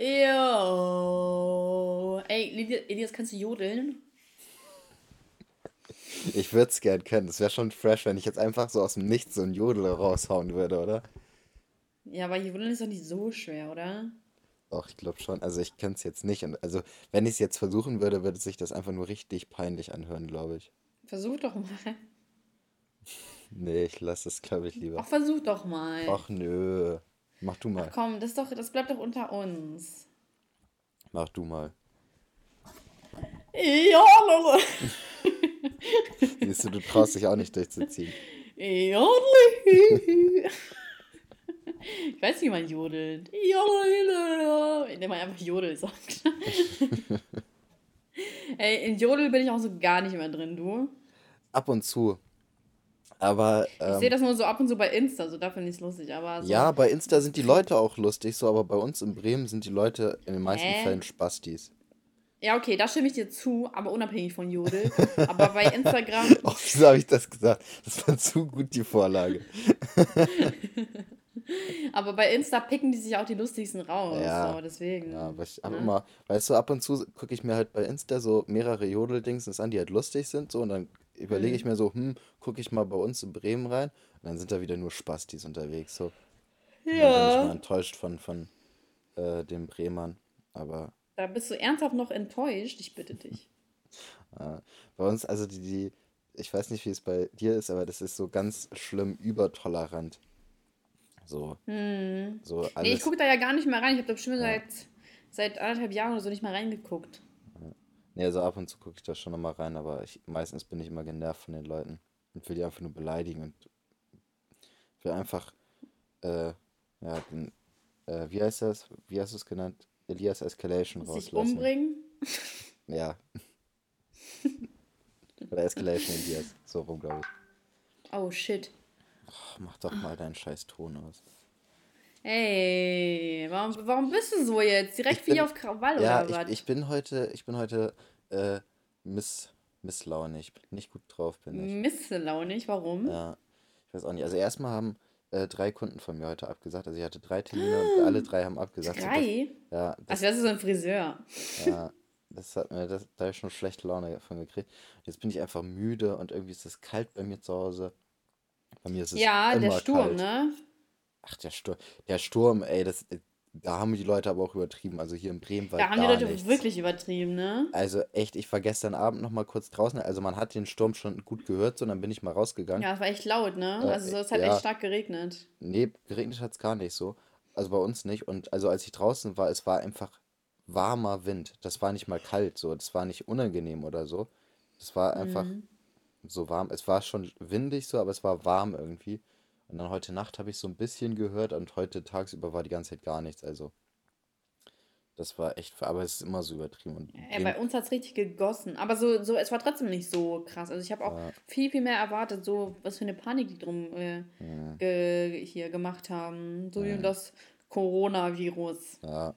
Jo. Ey, Elias, kannst du jodeln? Ich würde es gern können. Es wäre schon fresh, wenn ich jetzt einfach so aus dem Nichts so ein Jodel raushauen würde, oder? Ja, aber jodeln ist doch nicht so schwer, oder? Doch, ich glaube schon. Also ich könnte es jetzt nicht. Und also wenn ich es jetzt versuchen würde, würde sich das einfach nur richtig peinlich anhören, glaube ich. Versuch doch mal. Nee, ich lasse es, glaube ich, lieber. Ach, versuch doch mal. Ach nö. Mach du Ach mal. komm, das, ist doch, das bleibt doch unter uns. Mach du mal. Ja, Leute. Siehst du, du traust dich auch nicht durchzuziehen. Ja, Ich weiß nicht, wie man jodelt. Ja, indem man einfach Jodel sagt. Ey, in Jodel bin ich auch so gar nicht mehr drin, du. Ab und zu. Aber Ich sehe ähm, das nur so ab und zu bei Insta, so da finde ich es lustig, aber so. ja, bei Insta sind die Leute auch lustig, so, aber bei uns in Bremen sind die Leute in den meisten Hä? Fällen Spastis. Ja, okay, da stimme ich dir zu, aber unabhängig von Jodel. aber bei Instagram, Oh, wieso habe ich das gesagt? Das war zu gut, die Vorlage. aber bei Insta picken die sich auch die lustigsten raus. Ja. So, deswegen. Ja, aber ich habe Ne? immer, weißt du, ab und zu gucke ich mir halt bei Insta so mehrere Jodel-Dingsens an, die halt lustig sind, so, und dann überlege Mhm. ich mir so, hm, gucke ich mal bei uns in Bremen rein, und dann sind da wieder nur Spastis unterwegs, so. Und dann bin ich mal Ja. enttäuscht von, von äh, den Bremern. Aber Da bist du ernsthaft noch enttäuscht, ich bitte dich. äh, bei uns, also die, die, ich weiß nicht, wie es bei dir ist, aber das ist so ganz schlimm übertolerant. So, Hm. so Nee, ich alles. gucke da ja gar nicht mehr rein. Ich habe da bestimmt Ja. seit, seit anderthalb Jahren oder so nicht mehr reingeguckt. Nee, also ab und zu gucke ich da schon nochmal rein, aber ich, meistens bin ich immer genervt von den Leuten und will die einfach nur beleidigen und will einfach, äh, ja, den, äh, wie heißt das? Wie hast du es genannt? Elias Escalation Muss ich rauslassen. umbringen? Ja. Oder Escalation Elias, so rum, glaube ich. Oh shit. Ach, mach doch mal deinen scheiß Ton aus. Ey, warum, warum bist du so jetzt? Direkt Ich wie bin- auf Krawall Ja, oder was? ich, ich bin heute, ich bin heute, äh, miss, misslaunig. Nicht gut drauf bin ich. Misslaunig, warum? Ja, ich weiß auch nicht. Also erstmal haben äh, drei Kunden von mir heute abgesagt. Also ich hatte drei Termine und alle drei haben abgesagt. So, das, Drei? ja, das, Also das ist so ein Friseur. ja, das hat mir, das, da habe ich schon schlechte Laune davon gekriegt. Jetzt bin ich einfach müde und irgendwie ist es kalt bei mir zu Hause. Bei mir ist es Ja, der Sturm, kalt. ne? Ach, der Sturm, der Sturm, ey, das, da haben die Leute aber auch übertrieben. Also hier in Bremen war Da haben die Leute nichts. wirklich übertrieben, ne? Also echt, ich war gestern Abend noch mal kurz draußen. Also man hat den Sturm schon gut gehört, so, dann bin ich mal rausgegangen. Ja, es war echt laut, ne? Äh, Also so, es hat ja. echt stark geregnet. Nee, geregnet hat es gar nicht so. Also bei uns nicht. Und also als ich draußen war, es war einfach warmer Wind. Das war nicht mal kalt so. Das war nicht unangenehm oder so. Das war einfach Mhm. so warm. Es war schon windig so, aber es war warm irgendwie. Und dann heute Nacht habe ich so ein bisschen gehört und heute tagsüber war die ganze Zeit gar nichts. Also das war echt, aber es ist immer so übertrieben. Und Bremen- bei uns hat es richtig gegossen. Aber so, so, es war trotzdem nicht so krass. Also ich habe auch Ja. viel, viel mehr erwartet, so was für eine Panik die drum äh, Ja. ge hier gemacht haben. So wie Ja. um das Coronavirus. Ja.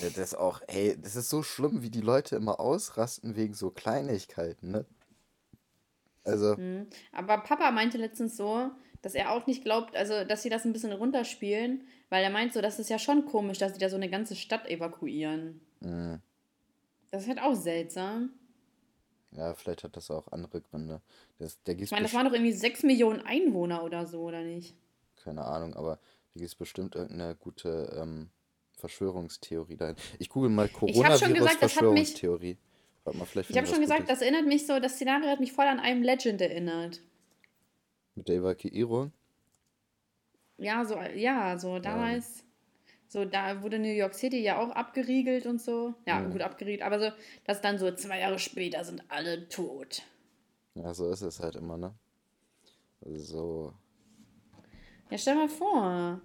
Ja, das auch, ey, das ist so schlimm, wie die Leute immer ausrasten wegen so Kleinigkeiten, ne? Also, Mhm. Aber Papa meinte letztens so, dass er auch nicht glaubt, also dass sie das ein bisschen runterspielen, weil er meint so, das ist ja schon komisch, dass sie da so eine ganze Stadt evakuieren. mh, Das ist halt auch seltsam. ja, vielleicht hat das auch andere Gründe. Das, der Ich meine, das waren doch irgendwie 6 Millionen Einwohner oder so, oder nicht? keine Ahnung, aber da gibt es bestimmt irgendeine gute ähm, Verschwörungstheorie dahin. Ich google mal hab Coronavirus-Verschwörungstheorie. Warte mal, vielleicht Ich habe finden schon gesagt, das erinnert mich so, das Szenario hat mich voll an einem Legend erinnert. Mit der Evakuierung. Ja, so, ja, so damals, so da wurde New York City ja auch abgeriegelt und so. Ja, Mhm. gut abgeriegelt, aber so, dass dann so zwei Jahre später sind alle tot. Ja, so ist es halt immer, ne? So. Ja, stell mal vor,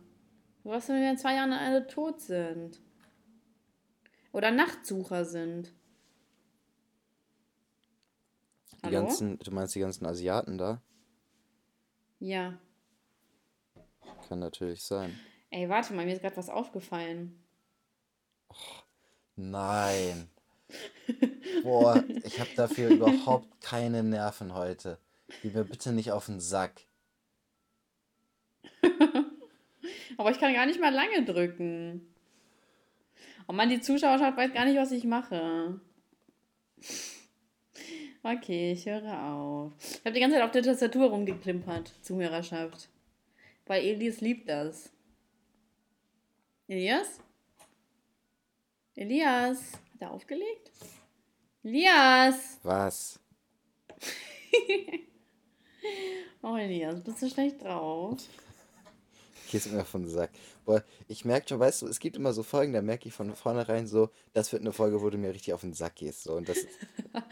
was, wenn wir in zwei Jahren alle tot sind? Oder Nachtsucher sind. Die Hallo? ganzen, du meinst die ganzen Asiaten da? Ja. Kann natürlich sein. Ey, warte mal, mir ist gerade was aufgefallen. Nein. Boah, ich habe dafür überhaupt keine Nerven heute. Geh mir bitte nicht auf den Sack. Aber ich kann gar nicht mal lange drücken. Oh Mann, die Zuschauerschaft weiß gar nicht, was ich mache. Okay, ich höre auf. Ich habe die ganze Zeit auf der Tastatur rumgeklimpert, Zuhörerschaft. Weil Elias liebt das. Elias? Elias? Hat er aufgelegt? Elias! Was? oh, Elias, bist du schlecht drauf? Gehst mir von den Sack. Boah, ich merke schon, weißt du, es gibt immer so Folgen, da merke ich von vornherein so, das wird eine Folge, wo du mir richtig auf den Sack gehst. So, und das,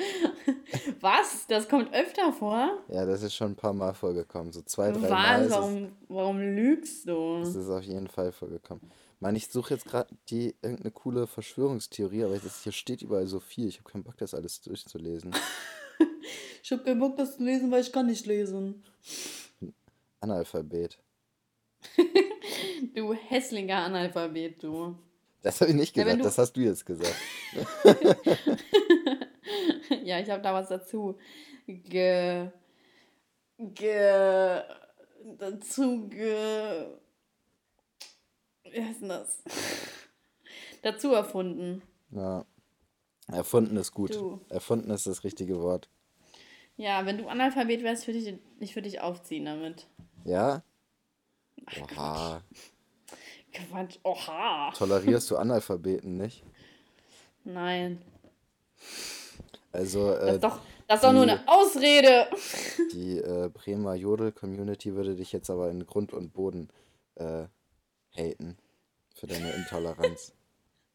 Was? Das kommt öfter vor? ja, das ist schon ein paar Mal vorgekommen. So zwei, drei Mal ist es, Warum, warum lügst du? das ist auf jeden Fall vorgekommen. Ich meine, ich suche jetzt gerade die irgendeine coole Verschwörungstheorie, aber das, hier steht überall so viel. Ich habe keinen Bock, das alles durchzulesen. Ich hab keinen Bock, das zu lesen, weil ich kann nicht lesen. Analphabet. Du hässlicher Analphabet, du. Das habe ich nicht Ja, gesagt, du- das hast du jetzt gesagt. ja, ich habe da was dazu. Ge. Ge. Dazu ge. Wie heißt denn das? dazu erfunden. Ja. Erfunden ist gut. Du. Erfunden ist das richtige Wort. Ja, wenn du Analphabet wärst, würde ich, ich würde dich aufziehen damit. Ja? Oha. Quatsch. Oha. Tolerierst du Analphabeten nicht? Nein. Also, Das äh, ist doch, das ist doch nur die- eine Ausrede. die äh, Bremer Jodel-Community würde dich jetzt aber in Grund und Boden äh, haten. Für deine Intoleranz.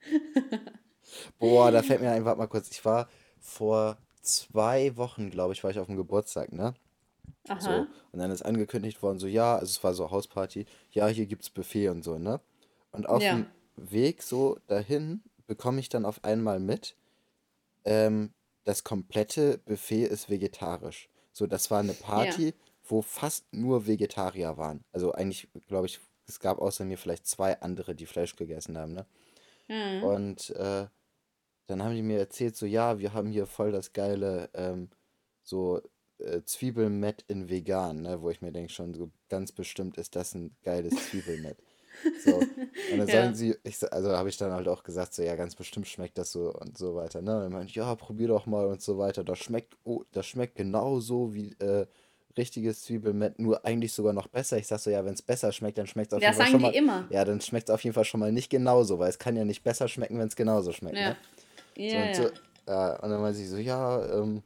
Boah, da fällt mir ein, warte mal kurz. Ich war vor zwei Wochen, glaube ich, war ich auf dem Geburtstag, ne? So. Aha. Und dann ist angekündigt worden, so, ja, also es war so Hausparty, ja, hier gibt's Buffet und so, ne? Und auf Ja. dem Weg so dahin bekomme ich dann auf einmal mit, ähm, das komplette Buffet ist vegetarisch. So, das war eine Party, wo fast nur Vegetarier waren. Also eigentlich, glaube ich, es gab außer mir vielleicht zwei andere, die Fleisch gegessen haben, ne? Mhm. Und äh, dann haben die mir erzählt, so ja, wir haben hier voll das geile, ähm, so äh, Zwiebelmett in vegan, ne? Wo ich mir denke, schon so ganz bestimmt ist das ein geiles Zwiebelmett. So. Und dann Ja. sagen sie, ich, also habe ich dann halt auch gesagt, so ja, ganz bestimmt schmeckt das so und so weiter. Ne? Und dann meinte ja, probier doch mal und so weiter. Das schmeckt, oh, das schmeckt genauso wie äh, richtiges Zwiebelmett, nur eigentlich sogar noch besser. Ich sag so, ja, wenn es besser schmeckt, dann schmeckt es auf Das jeden Fall sagen schon die mal. immer. Ja, dann schmeckt es auf jeden Fall schon mal nicht genauso, weil es kann ja nicht besser schmecken, wenn es genauso schmeckt. Ja. Ne? So, Ja, und, ja. so, ja, und dann meinte sie so, ja, ähm,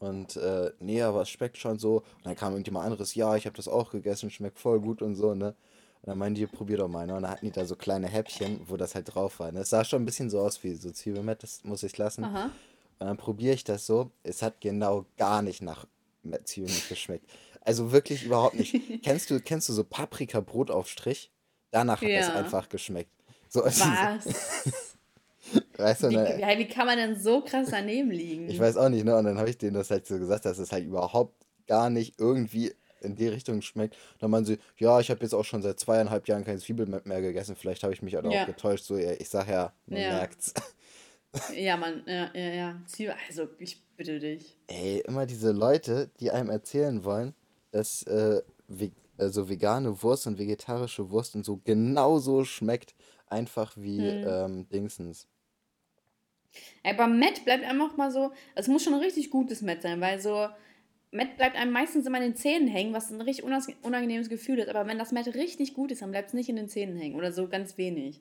und äh, nee, aber es schmeckt schon so. Und dann kam irgendjemand anderes, ja, ich habe das auch gegessen, schmeckt voll gut und so, ne? Und dann meinen die, probier doch mal, ne? Und dann hatten die da so kleine Häppchen, wo das halt drauf war. Ne? Es sah schon ein bisschen so aus wie so Zwiebelmett, das muss ich lassen. Aha. Und dann probiere ich das so. Es hat genau gar nicht nach Met- Zwiebelmett geschmeckt. Also wirklich überhaupt nicht. kennst du, kennst du so Paprika-Brotaufstrich? Danach hat es Ja. einfach geschmeckt. So, als- Was? weißt du, Wie, ne? wie, wie kann man denn so krass daneben liegen? Ich weiß auch nicht, ne? Und dann habe ich denen das halt so gesagt, dass es halt überhaupt gar nicht irgendwie in die Richtung schmeckt. Und dann meinen sie, ja, ich habe jetzt auch schon seit zweieinhalb Jahren kein Zwiebelmett mehr gegessen. Vielleicht habe ich mich halt Ja. auch getäuscht. So, ich sag ja, man Ja. merkt's. Ja, Mann, ja, ja, ja. Zwiebel, also, ich bitte dich. Ey, immer diese Leute, die einem erzählen wollen, dass äh, ve also vegane Wurst und vegetarische Wurst und so genauso schmeckt, einfach wie Hm. ähm, Dingsens. Beim Met bleibt einfach mal so, es muss schon ein richtig gutes Met sein, weil so, Met bleibt einem meistens immer in den Zähnen hängen, was ein richtig unangenehmes Gefühl ist. Aber wenn das Met richtig gut ist, dann bleibt es nicht in den Zähnen hängen oder so ganz wenig.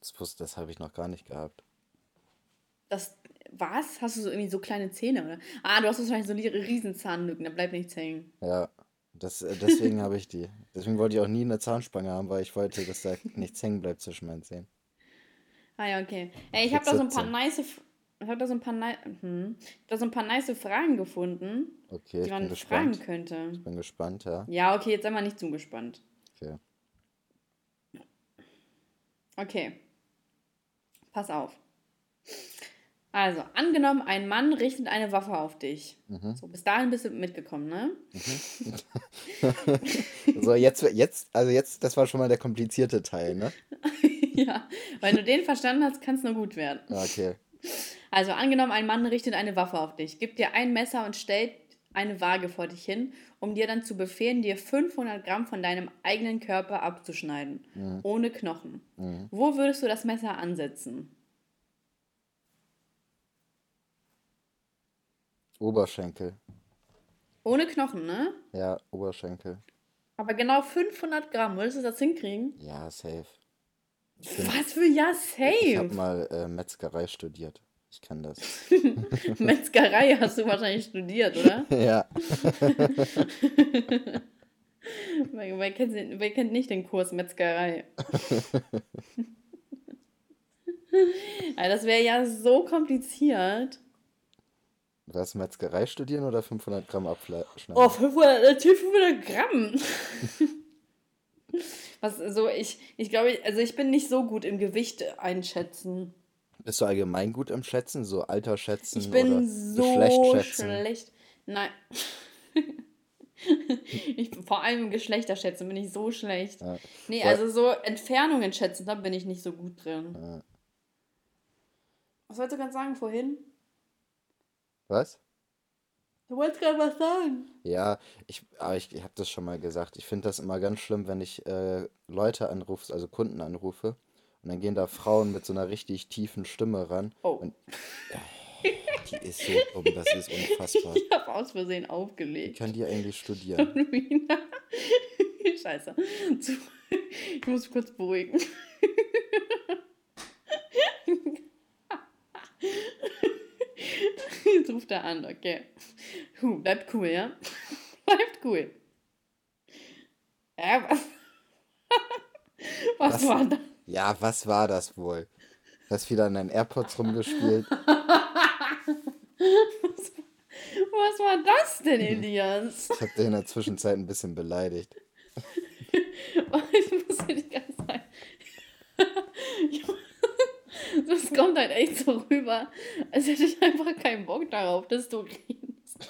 Das wusste, das habe ich noch gar nicht gehabt. Das, was? Hast du so irgendwie so kleine Zähne, oder? Ah, du hast wahrscheinlich so riesen Zahnlücken, da bleibt nichts hängen. Ja, das, äh, deswegen habe ich die. Deswegen wollte ich auch nie eine Zahnspange haben, weil ich wollte, dass da nichts hängen bleibt zwischen meinen Zähnen. Ah ja, okay. Ey, ich habe da so ein paar nice, ich habe da so ein paar, hm, da so ein paar nice Fragen gefunden, Okay, die man gespannt. fragen könnte. Ich bin gespannt, ja. Ja, okay, jetzt sei mal nicht zu gespannt. Okay. Okay. Pass auf. Also, angenommen, ein Mann richtet eine Waffe auf dich. Mhm. So, bis dahin bist du mitgekommen, ne? So, jetzt, jetzt, also jetzt, das war schon mal der komplizierte Teil, ne? ja. Wenn du den verstanden hast, kann es nur gut werden. Okay. Also, angenommen, ein Mann richtet eine Waffe auf dich, gibt dir ein Messer und stellt eine Waage vor dich hin, um dir dann zu befehlen, dir 500 Gramm von deinem eigenen Körper abzuschneiden, Mhm. ohne Knochen. Mhm. Wo würdest du das Messer ansetzen? Oberschenkel. Ohne Knochen, ne? Ja, Oberschenkel. Aber genau 500 Gramm, würdest du das hinkriegen? Ja, safe. Was für ja, Ich habe safe. mal äh, Metzgerei studiert. Ich kann das. Metzgerei hast du wahrscheinlich studiert, oder? ja. wer, kennt, wer kennt nicht den Kurs Metzgerei? das wäre ja so kompliziert. Was, Metzgerei studieren oder 500 Gramm abschneiden? Oh, 500, natürlich 500 Gramm. Was, so, ich, ich glaube, also ich bin nicht so gut im Gewicht einschätzen. Bist du allgemein gut im Schätzen? So Alter schätzen Ich oder bin so Geschlecht schätzen? schlecht. Nein. ich, vor allem im Geschlechterschätzen bin ich so schlecht. Ja. Nee, also so Entfernungen schätzen, da bin ich nicht so gut drin. Ja. Was wolltest du gerade sagen vorhin? Was? Du wolltest gerade was sagen. Ja, ich, aber ich, ich habe das schon mal gesagt. Ich finde das immer ganz schlimm, wenn ich äh, Leute anrufe, also Kunden anrufe, und dann gehen da Frauen mit so einer richtig tiefen Stimme ran. Oh, Und die ist so dumm, das ist unfassbar. ich habe aus Versehen aufgelegt. kann die eigentlich studieren? Scheiße. Ich muss mich kurz beruhigen. Jetzt ruft er an, okay. Huh, bleibt cool, ja? Bleibt cool. Ja, was? Was Was? war das? Ja, was war das wohl? Hast wieder an deinen AirPods rumgespielt? Was war das denn, Elias? Ich habe dich in der Zwischenzeit ein bisschen beleidigt. Ich muss dir die ganze Zeit. Das kommt halt echt so rüber, als hätte ich einfach keinen Bock darauf, dass du redest.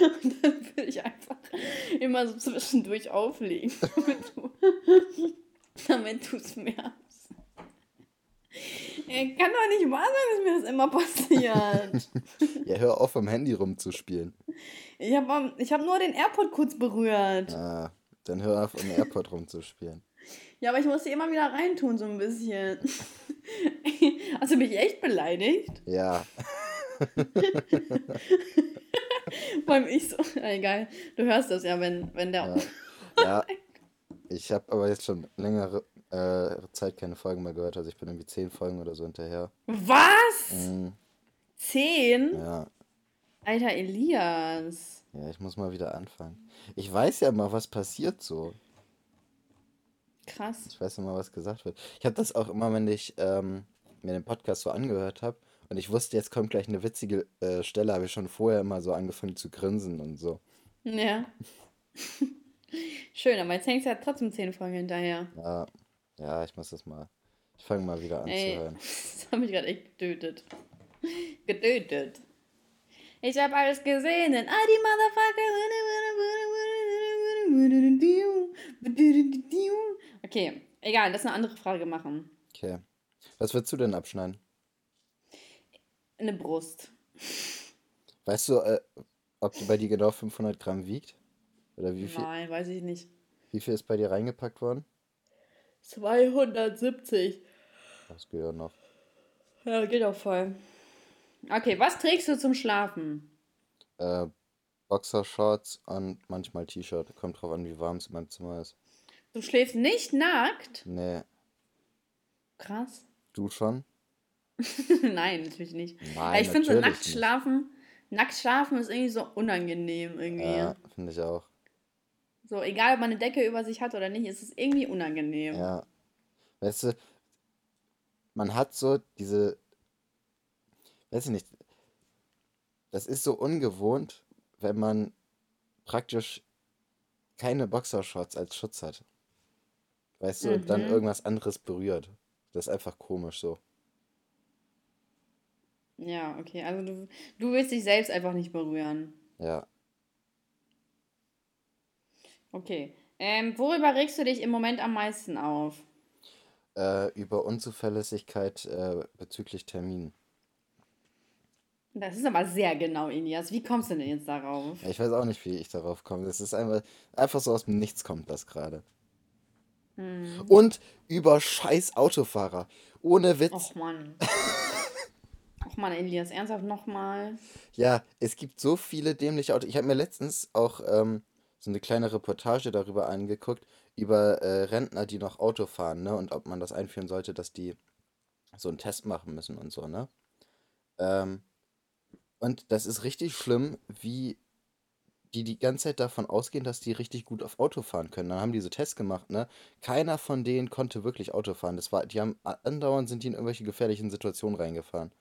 Und dann will ich einfach immer so zwischendurch auflegen, damit du damit es merkst. Kann doch nicht wahr sein, dass mir das immer passiert. Ja, hör auf, am Handy rumzuspielen. Ich habe ich hab nur den AirPod kurz berührt. Ah, dann hör auf, am AirPod rumzuspielen. Ja, aber ich muss die immer wieder reintun, so ein bisschen. Hast du mich echt beleidigt? Ja, Vor allem ich so. Egal, du hörst das ja, wenn, wenn der. ja. ja. Ich habe aber jetzt schon längere äh, Zeit keine Folgen mehr gehört. Also ich bin irgendwie zehn Folgen oder so hinterher. Was? Mhm. Zehn? Ja, Alter Elias. ja, ich muss mal wieder anfangen. Ich weiß ja mal, was passiert so. Krass. Ich weiß immer, was gesagt wird. Ich habe das auch immer, wenn ich ähm, mir den Podcast so angehört habe und ich wusste, jetzt kommt gleich eine witzige äh, Stelle, habe ich schon vorher immer so angefangen zu grinsen und so. Ja. Schön, aber jetzt hängst du ja trotzdem zehn Folgen hinterher. Ja, ja, ich muss das mal. Ich fange mal wieder an zu Ey, hören. das hat mich gerade echt getötet. Getötet. Ich habe alles gesehen in all die Motherfucker. Okay, egal, lass eine andere Frage machen. Okay. Was würdest du denn abschneiden? Eine Brust. Weißt du, äh, ob die bei dir genau 500 Gramm wiegt? Oder wie viel, Nein, weiß ich nicht. wie viel ist bei dir reingepackt worden? 270. Das geht ja noch. Ja, geht auch voll. Okay, was trägst du zum Schlafen? Äh, Boxershorts und manchmal T-Shirt. Kommt drauf an, wie warm es in meinem Zimmer ist. Du schläfst nicht nackt? Nee, Krass. du schon? Nein, natürlich nicht. Nein, ich finde so nackt schlafen, nackt schlafen ist irgendwie so unangenehm irgendwie. Ja, finde ich auch. So, egal ob man eine Decke über sich hat oder nicht, ist es irgendwie unangenehm. Ja. Weißt du, man hat so diese, weiß ich nicht, das ist so ungewohnt, wenn man praktisch keine Boxershorts als Schutz hat. Weißt du, und dann Mhm. irgendwas anderes berührt. Das ist einfach komisch so. Ja, okay. Also du, du willst dich selbst einfach nicht berühren. Ja. Okay. Ähm, worüber regst du dich im Moment am meisten auf? Äh, über Unzuverlässigkeit äh, bezüglich Terminen. Das ist aber sehr genau, Ilias. Wie kommst du denn jetzt darauf? Ja, ich weiß auch nicht, wie ich darauf komme. Das ist einfach, einfach so aus dem Nichts kommt das gerade. Hm. Und über scheiß Autofahrer. Ohne Witz. Och Mann. Och Mann, Elias, ernsthaft nochmal. Ja, es gibt so viele dämliche Autos. Ich habe mir letztens auch ähm, so eine kleine Reportage darüber angeguckt, über äh, Rentner, die noch Auto fahren, ne? Und ob man das einführen sollte, dass die so einen Test machen müssen und so, ne? Ähm, und das ist richtig schlimm, wie die die ganze Zeit davon ausgehen, dass die richtig gut auf Auto fahren können. Dann haben die so Tests gemacht, ne? Keiner von denen konnte wirklich Auto fahren. Das war, die haben andauernd sind die in irgendwelche gefährlichen Situationen reingefahren.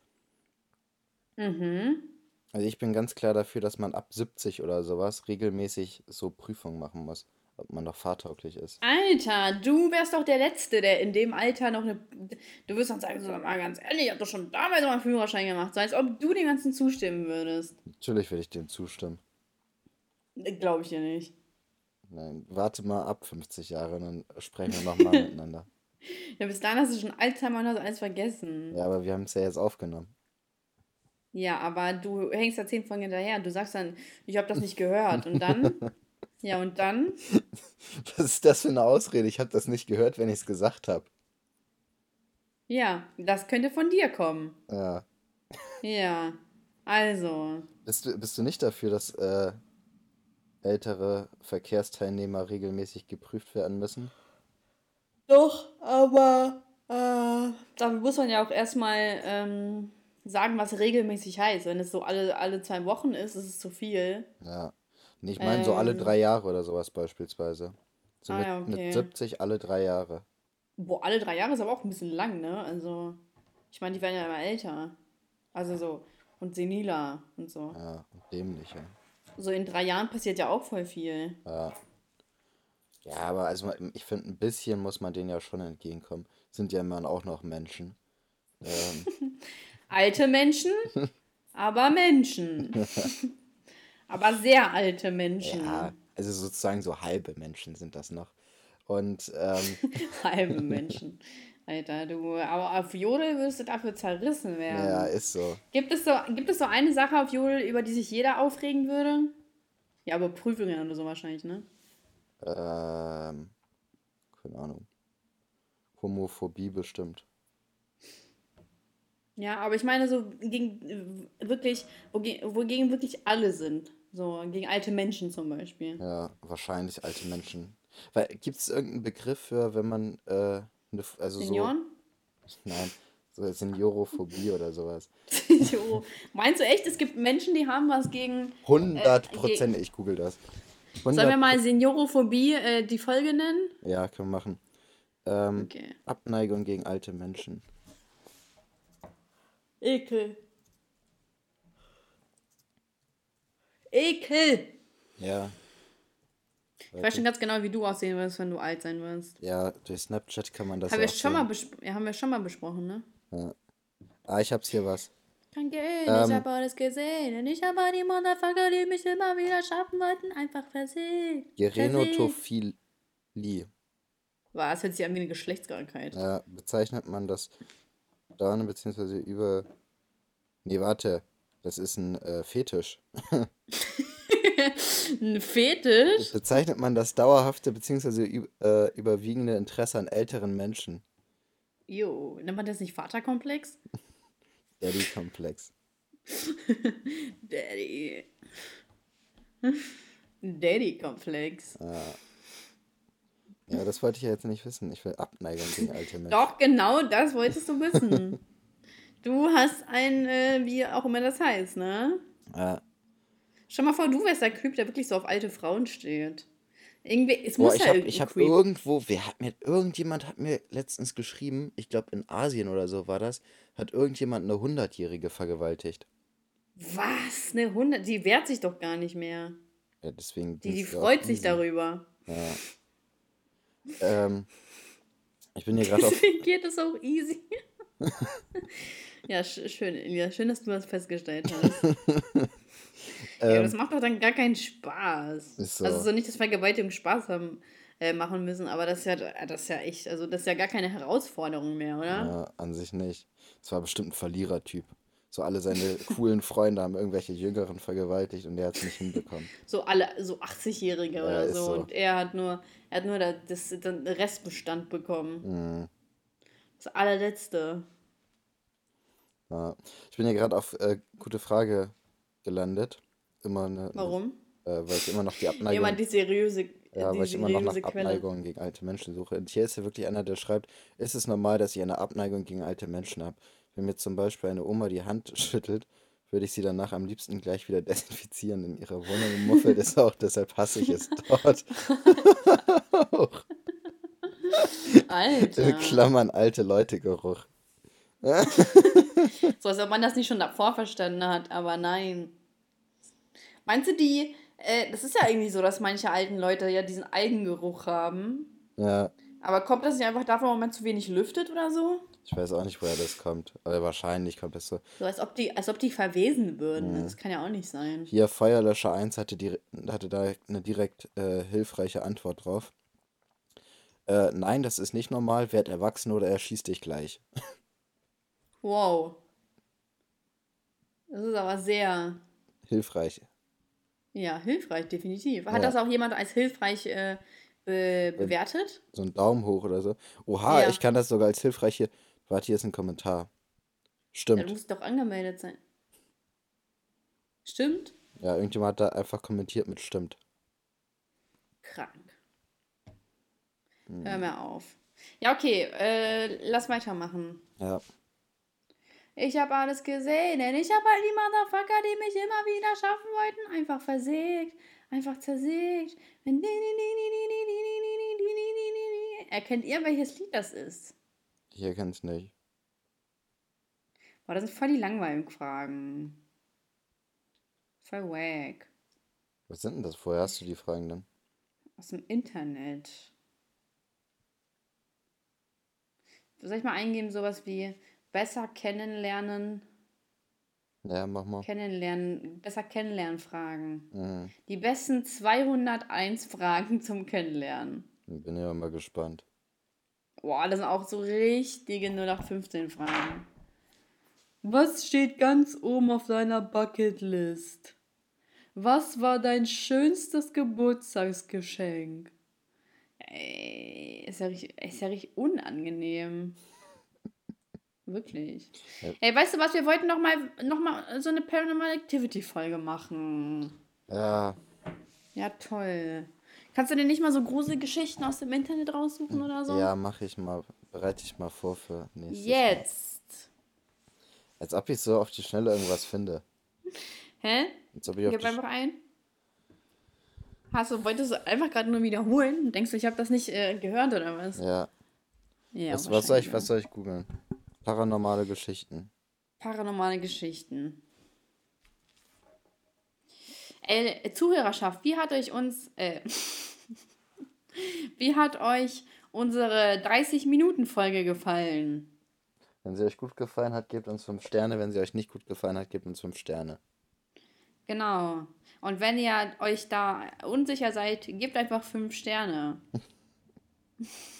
Mhm. Also ich bin ganz klar dafür, dass man ab 70 oder sowas regelmäßig so Prüfungen machen muss, ob man noch fahrtauglich ist. Alter, du wärst doch der Letzte, der in dem Alter noch eine. Du wirst dann sagen, so mal ganz ehrlich, ich hab doch schon damals mal einen Führerschein gemacht. So als ob du dem Ganzen zustimmen würdest. Natürlich würde ich dem zustimmen. Glaube ich dir nicht. Nein, warte mal ab 50 Jahre, dann sprechen wir nochmal miteinander. Ja, bis dahin hast du schon Alzheimer und hast alles vergessen. Ja, aber wir haben es ja jetzt aufgenommen. Ja, aber du hängst da zehn Folgen hinterher. Du sagst dann, ich habe das nicht gehört. Und dann? ja, und dann? Was ist das für eine Ausrede? Ich habe das nicht gehört, wenn ich es gesagt habe. Ja, das könnte von dir kommen. Ja. Ja, also. Bist du, bist du nicht dafür, dass äh, ältere Verkehrsteilnehmer regelmäßig geprüft werden müssen? Doch, aber äh, dafür muss man ja auch erstmal ähm, sagen, was regelmäßig heißt. Wenn es so alle, alle zwei Wochen ist, ist es zu viel. Ja. Nee, ich meine so alle Ähm, drei Jahre oder sowas beispielsweise. So ah mit, ja, mit okay. 70 alle drei Jahre. Boah, alle drei Jahre ist aber auch ein bisschen lang, ne? Also, ich meine, die werden ja immer älter. Also so, und seniler und so. Ja, und dämlicher. So in drei Jahren passiert ja auch voll viel. Ja. Ja, aber also ich finde, ein bisschen muss man denen ja schon entgegenkommen. Sind ja immer auch noch Menschen. Ähm, Alte Menschen, aber Menschen. aber sehr alte Menschen. ja, also sozusagen so halbe Menschen sind das noch. Und ähm, Halbe Menschen. Alter, du, aber auf Jodel würdest du dafür zerrissen werden. ja, ist so. Gibt es so, gibt es so eine Sache auf Jodel, über die sich jeder aufregen würde? Ja, aber Prüfungen oder so wahrscheinlich, ne? Ähm, keine Ahnung. Homophobie bestimmt. Ja, aber ich meine so gegen äh, wirklich, wogegen, wogegen wirklich alle sind. So, gegen alte Menschen zum Beispiel. Ja, wahrscheinlich alte Menschen. Weil, gibt es irgendeinen Begriff für, wenn man, äh, ne, also Senioren? so, nein, so Seniorophobie oder sowas. jo. Meinst du echt, es gibt Menschen, die haben was gegen. 100 ge- Prozent, ich google das. Sollen wir 100 mal Seniorophobie äh, die Folge nennen? Ja, können wir machen. Ähm, Okay. Abneigung gegen alte Menschen. Ekel. Ekel! Ja. Ich weiß schon ganz genau, wie du aussehen wirst, wenn du alt sein wirst. Ja, durch Snapchat kann man das Haben ja wir, auch schon mal ja, haben wir schon mal besprochen, ne? Ja. Ah, ich hab's hier was. Kein Geld, Ähm. ich hab alles gesehen. Und ich hab all die Motherfucker, die mich immer wieder schaffen wollten, einfach versehen. Geronotophilie. Was? Hört sich an wie eine Geschlechtskrankheit. Ja, bezeichnet man das dann beziehungsweise über. Nee, warte. Das ist ein äh, Fetisch. Ein Fetisch? Bezeichnet man das dauerhafte beziehungsweise üb äh, überwiegende Interesse an älteren Menschen. Jo, nennt man das nicht Vaterkomplex? Daddy-Komplex. Daddy. Daddy-Komplex. Ja, das wollte ich ja jetzt nicht wissen. Ich will Abneigung gegen alte Menschen. Doch, genau das wolltest du wissen. Du hast ein, äh, wie auch immer das heißt, ne? Ja. Stell mal vor, du wärst der Typ, der wirklich so auf alte Frauen steht. Irgendwie, es Boah, muss ich ja habe irgendwie ich hab creep- irgendwo, wer hat mir, irgendjemand hat mir letztens geschrieben, ich glaube in Asien oder so war das, hat irgendjemand eine Hundertjährige vergewaltigt. Was? Eine Hunde? Die wehrt sich doch gar nicht mehr. Ja, deswegen Die, die freut sich darüber. Ja. Ähm, ich bin hier gerade auf, Deswegen geht es auch easy. ja, sch schön, Ilja. Schön, dass du das festgestellt hast. ja, ähm, das macht doch dann gar keinen Spaß. So. Also so nicht, dass Vergewaltigung Spaß haben, äh, machen müssen, aber das ist, ja, das ist ja echt, also das ist ja gar keine Herausforderung mehr, oder? ja, an sich nicht. Das war bestimmt ein Verlierertyp. So alle seine coolen Freunde haben irgendwelche Jüngeren vergewaltigt und er hat es nicht hinbekommen. So alle, so 80-Jährige Ja, oder so. so. Und er hat nur, er hat nur da- das, den Restbestand bekommen. Mhm. Das allerletzte. Ja. Ich bin hier gerade auf äh, gute Frage gelandet. Immer eine, Warum? Äh, weil ich immer noch die Abneigung. Jemand die seriöse, Ja, die weil ich immer noch nach Quelle. Abneigung gegen alte Menschen suche. Und hier ist ja wirklich einer, der schreibt, ist es normal, dass ich eine Abneigung gegen alte Menschen habe? Wenn mir zum Beispiel eine Oma die Hand schüttelt, würde ich sie danach am liebsten gleich wieder desinfizieren. In ihrer Wohnung muffelt es auch, deshalb hasse ich es dort. Auch. Alter. Klammern alte Leute Geruch. So, als ob man das nicht schon davor verstanden hat, aber nein. Meinst du, die, äh, das ist ja irgendwie so, dass manche alten Leute ja diesen Eigengeruch haben. Ja, Aber kommt das nicht einfach davon, weil man zu wenig lüftet oder so? ich weiß auch nicht, woher das kommt. Aber wahrscheinlich kommt das so. So, als ob die, als ob die verwesen würden. Mhm. Das kann ja auch nicht sein. Hier, Feuerlöscher 1 hatte, die, hatte da eine direkt äh, hilfreiche Antwort drauf. Äh, nein, das ist nicht normal. Werd erwachsen oder er schießt dich gleich. Wow. Das ist aber sehr, Hilfreich. ja, hilfreich, definitiv. Hat Ja. das auch jemand als hilfreich äh, be bewertet? So ein Daumen hoch oder so. Oha, Ja. ich kann das sogar als hilfreich hier. Warte, hier ist ein Kommentar. Ja, Stimmt. du musst doch angemeldet sein. Stimmt? Ja, irgendjemand hat da einfach kommentiert mit stimmt. Krank. Hm. Hör mir auf. Ja, okay, äh, lass weitermachen. Ja. Ich habe alles gesehen, denn ich habe all die Motherfucker, die mich immer wieder schaffen wollten, einfach versägt, einfach zersägt. Erkennt ihr, welches Lied das ist? Ich erkenne es nicht. Boah, das sind voll die langweiligen Fragen. Voll wack. Was sind denn das? Woher hast du die Fragen dann? Aus dem Internet. Soll ich mal eingeben, sowas wie besser kennenlernen, Ja, mach mal. kennenlernen, besser kennenlernen Fragen. Mhm. Die besten 201 Fragen zum Kennenlernen. Bin ja mal gespannt. Boah, das sind auch so richtige 0815 Fragen. Was steht ganz oben auf deiner Bucketlist? Was war dein schönstes Geburtstagsgeschenk? Ey, ist ja richtig, ist ja richtig unangenehm. Wirklich. Ja. Ey, weißt du was? Wir wollten noch mal, noch mal so eine Paranormal Activity Folge machen. Ja, Ja, toll. Kannst du dir nicht mal so große Geschichten aus dem Internet raussuchen oder so? ja, mache ich mal. Bereite ich mal vor für nächstes Mal. Jetzt. Als ob ich so auf die Schnelle irgendwas finde. Hä? Als ob ich Gib einfach ein. Hast du, wolltest du einfach gerade nur wiederholen? Denkst du, ich habe das nicht äh, gehört oder was? Ja. Ja, was, was soll ich, was soll ich googeln? Paranormale Geschichten. Paranormale Geschichten. Ey, Zuhörerschaft, wie hat euch uns, äh, wie hat euch unsere 30-Minuten-Folge gefallen? Wenn sie euch gut gefallen hat, gebt uns 5 Sterne. Wenn sie euch nicht gut gefallen hat, gebt uns 5 Sterne. Genau. Und wenn ihr euch da unsicher seid, gebt einfach 5 Sterne.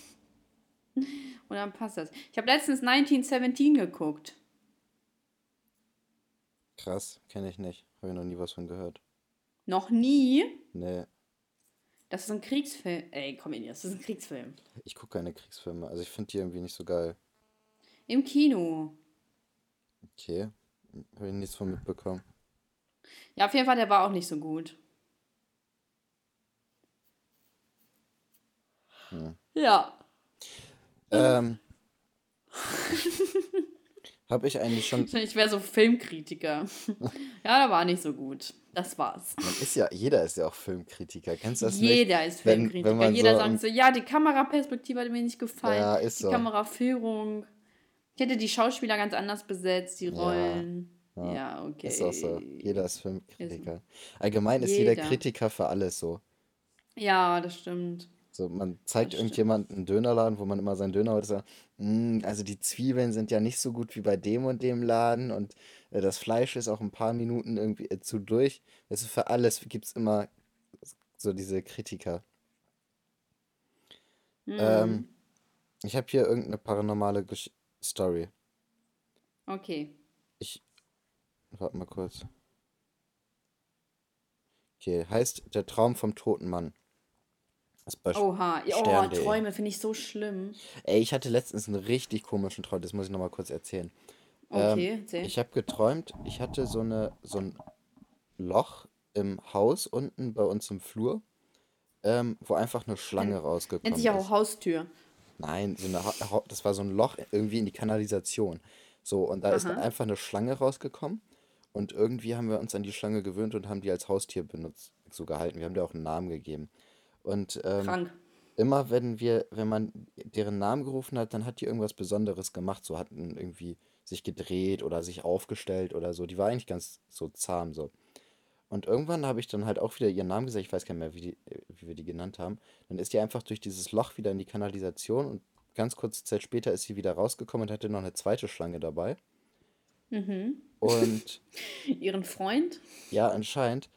Und dann passt das. Ich habe letztens 1917 geguckt. Krass, kenne ich nicht. Habe ich noch nie was von gehört. Noch nie. Nee, Das ist ein Kriegsfilm. Ey, komm in, das ist ein Kriegsfilm. ich gucke keine Kriegsfilme. Also ich finde die irgendwie nicht so geil. Im Kino. Okay, habe ich nichts von mitbekommen. Ja, auf jeden Fall, der war auch nicht so gut. Hm. Ja. Ähm, habe ich eigentlich schon... Ich wäre so Filmkritiker. ja, der war nicht so gut. Das war's. Man ist ja, jeder ist ja auch Filmkritiker. Kennst du das nicht? Jeder ist Wenn- Filmkritiker. wenn man Jeder so sagt so, ja, die Kameraperspektive hat mir nicht gefallen. Ja, ist die so. Kameraführung. Ich hätte die Schauspieler ganz anders besetzt, die Ja, Rollen. ja. Ja, okay. Ist auch so. Jeder ist Filmkritiker. Allgemein ist jeder Jeder. Kritiker für alles so. Ja, das stimmt. So, man zeigt irgendjemanden einen Dönerladen, wo man immer seinen Döner holt, sagt, "Mm, also die Zwiebeln sind ja nicht so gut wie bei dem und dem Laden und äh, das Fleisch ist auch ein paar Minuten irgendwie äh, zu durch. Also für alles gibt es immer so diese Kritiker. Hm. Ähm, ich habe hier irgendeine paranormale Gesch Story. okay. Ich Warte mal kurz. Okay, heißt Der Traum vom toten Mann. Ist Oha, oh. Träume finde ich so schlimm. Ey, ich hatte letztens einen richtig komischen Traum, das muss ich nochmal kurz erzählen. Okay, Ähm, erzähl. ich habe geträumt, ich hatte so eine, so ein Loch im Haus unten bei uns im Flur, ähm, wo einfach eine Schlange Nennt rausgekommen sich auch ist. Haustür. Nein, so eine, Ha- das war so ein Loch irgendwie in die Kanalisation. So, und da ist Aha. einfach eine Schlange rausgekommen. Und irgendwie haben wir uns an die Schlange gewöhnt und haben die als Haustier benutzt, so gehalten. Wir haben der auch einen Namen gegeben. Und ähm, immer wenn wir, wenn man deren Namen gerufen hat, dann hat die irgendwas Besonderes gemacht. So hatten irgendwie sich gedreht oder sich aufgestellt oder so. Die war eigentlich ganz so zahm so. Und irgendwann habe ich dann halt auch wieder ihren Namen gesagt, ich weiß gar nicht mehr, wie, die, äh, wie wir die genannt haben. Dann ist die einfach durch dieses Loch wieder in die Kanalisation und ganz kurze Zeit später ist sie wieder rausgekommen und hatte noch eine zweite Schlange dabei. Mhm. Und Ihren Freund? ja, anscheinend.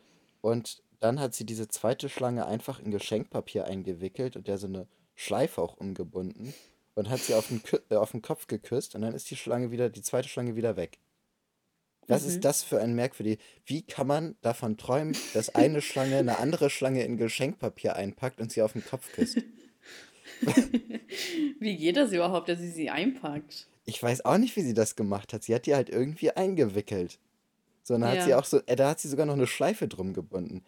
Und dann hat sie diese zweite Schlange einfach in Geschenkpapier eingewickelt und der so eine Schleife auch umgebunden und hat sie auf den, Kü äh, auf den Kopf geküsst und dann ist die Schlange wieder, die zweite Schlange wieder weg. Was ist Mhm. das für ein merkwürdig? Wie kann man davon träumen, dass eine Schlange eine andere Schlange in Geschenkpapier einpackt und sie auf den Kopf küsst? Wie geht das überhaupt, dass sie sie einpackt? Ich weiß auch nicht, wie sie das gemacht hat. Sie hat die halt irgendwie eingewickelt. So, und dann hat sie Ja. auch so, äh, da hat sie sogar noch eine Schleife drum gebunden.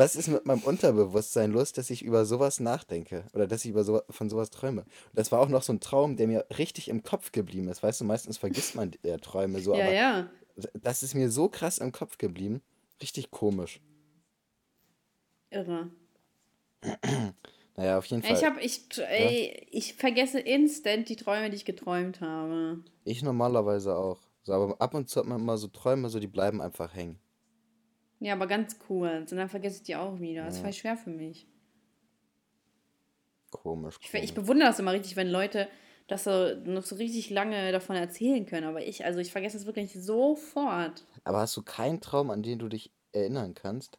Was ist mit meinem Unterbewusstsein los, dass ich über sowas nachdenke oder dass ich über so, von sowas träume? Und das war auch noch so ein Traum, der mir richtig im Kopf geblieben ist. Weißt du, meistens vergisst man ja Träume so, Ja, aber ja. das ist mir so krass im Kopf geblieben. Richtig komisch. Irre. Naja, auf jeden Ey, Ich Fall. habe, ich, ey, ich vergesse instant die Träume, die ich geträumt habe. Ich normalerweise auch. So, aber ab und zu hat man immer so Träume, so die bleiben einfach hängen. Ja, aber ganz kurz. Und dann vergesse ich die auch wieder. Das ist voll schwer für mich. Komisch, Ich, ich komisch. bewundere das immer richtig, wenn Leute das so noch so richtig lange davon erzählen können. Aber ich, also ich vergesse es wirklich sofort. Aber hast du keinen Traum, an den du dich erinnern kannst?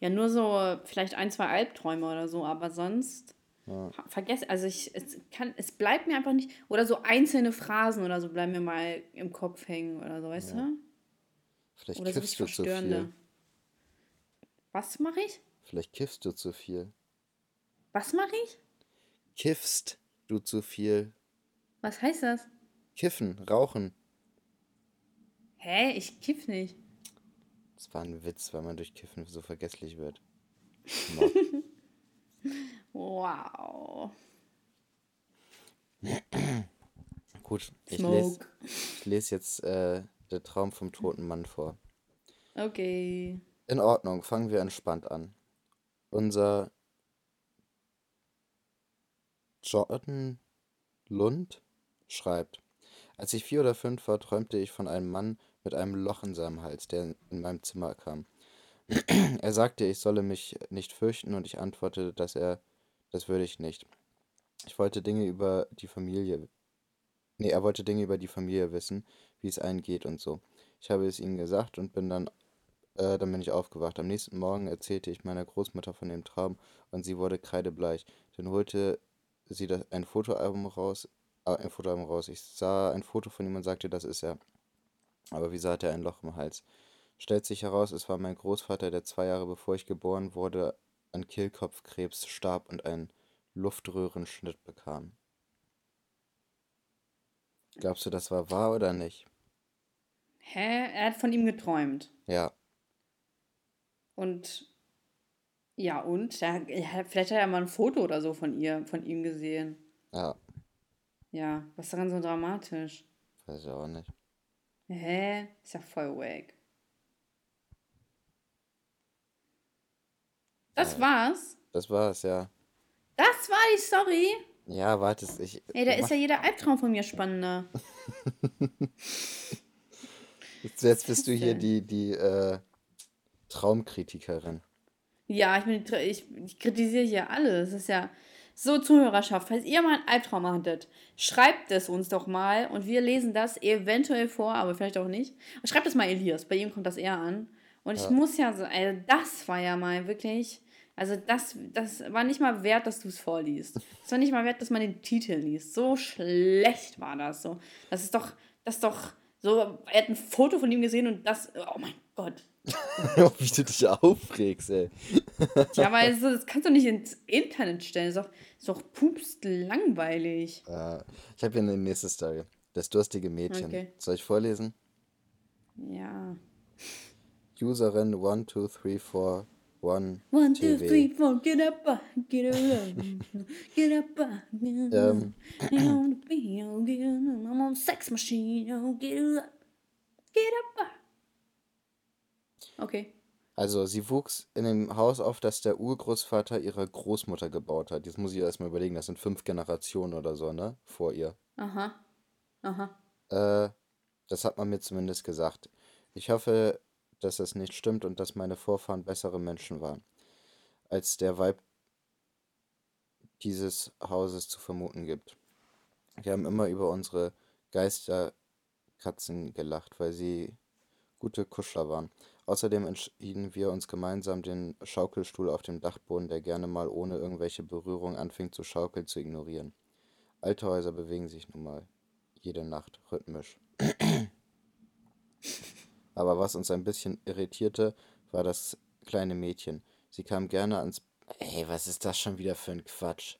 Ja, nur so vielleicht ein, zwei Albträume oder so, aber sonst Ja. vergesse, also ich, es kann, es bleibt mir einfach nicht, oder so einzelne Phrasen oder so bleiben mir mal im Kopf hängen oder so, weißt Ja. du? Vielleicht Oder so du zu viel. Was mache ich? Vielleicht kiffst du zu viel. Was mache ich? Kiffst du zu viel. Was heißt das? Kiffen, rauchen. Hä? Ich kiff nicht. Das war ein Witz, weil man durch Kiffen so vergesslich wird. Wow. Gut, ich lese, ich lese jetzt äh, der Traum vom toten Mann vor. Okay. In Ordnung, fangen wir entspannt an. Unser Jordan Lund schreibt, als ich vier oder fünf war, träumte ich von einem Mann mit einem Loch in seinem Hals, der in meinem Zimmer kam. Er sagte, ich solle mich nicht fürchten und ich antwortete, dass er, das würde ich nicht. Ich wollte Dinge über die Familie, nee, er wollte Dinge über die Familie wissen, wie es allen geht und so. Ich habe es ihm gesagt und bin dann äh, dann bin ich aufgewacht. Am nächsten Morgen erzählte ich meiner Großmutter von dem Traum und sie wurde kreidebleich. Dann holte sie das, ein Fotoalbum raus, äh, ein Fotoalbum raus. Ich sah ein Foto von ihm und sagte, das ist er. Aber wieso hat er ein Loch im Hals? Stellt sich heraus, es war mein Großvater, der zwei Jahre bevor ich geboren wurde, an Kehlkopfkrebs starb und einen Luftröhrenschnitt bekam. Glaubst du, das war wahr oder nicht? Hä? Er hat von ihm geträumt. Ja, Und ja, und? Er, vielleicht hat er mal ein Foto oder so von ihr, von ihm gesehen. ja, Ja, was ist daran so dramatisch? weiß ich auch nicht. Hä? Ist ja voll wack. Das Ja. war's? Das war's, ja. Das war die Story? Ja, warte, ich. Ey, da ist ja jeder Albtraum von mir spannender. Jetzt, jetzt bist du hier die, die äh, Traumkritikerin. Ja, ich, bin, ich, ich kritisiere hier alles. Das ist ja so Zuhörerschaft. Falls ihr mal einen Albtraum hattet, schreibt es uns doch mal und wir lesen das eventuell vor, aber vielleicht auch nicht. Schreibt es mal Elias, bei ihm kommt das eher an. Und ich Ja. muss ja sagen, also das war ja mal wirklich, also das, das war nicht mal wert, dass du es vorliest. Es war nicht mal wert, dass man den Titel liest. So schlecht war das so. Das ist doch, das ist doch So, er hat ein Foto von ihm gesehen und das, oh mein Gott. Wie du dich aufregst, ey. ja, aber das, das kannst du nicht ins Internet stellen. Das ist doch, ist doch pupst langweilig. Äh, ich habe hier eine nächste Story. Das durstige Mädchen. Okay. Soll ich vorlesen? Ja. Userin 1234 One, One two, three, four, get up, uh, get up, get up, uh, get up. Ähm. I'm on sex machine, oh, get up, get up. Okay. Also, sie wuchs in dem Haus auf, das der Urgroßvater ihrer Großmutter gebaut hat. Jetzt muss ich erstmal überlegen, das sind fünf Generationen oder so, ne? Vor ihr. Aha. Aha. Äh, das hat man mir zumindest gesagt. Ich hoffe, dass es nicht stimmt und dass meine Vorfahren bessere Menschen waren, als der Weib dieses Hauses zu vermuten gibt. Wir haben immer über unsere Geisterkatzen gelacht, weil sie gute Kuschler waren. Außerdem entschieden wir uns gemeinsam, den Schaukelstuhl auf dem Dachboden, der gerne mal ohne irgendwelche Berührung anfing zu schaukeln, zu ignorieren. Alte Häuser bewegen sich nun mal jede Nacht rhythmisch. Aber was uns ein bisschen irritierte, war das kleine Mädchen. Sie kam gerne ans. Ey, was ist das schon wieder für ein Quatsch?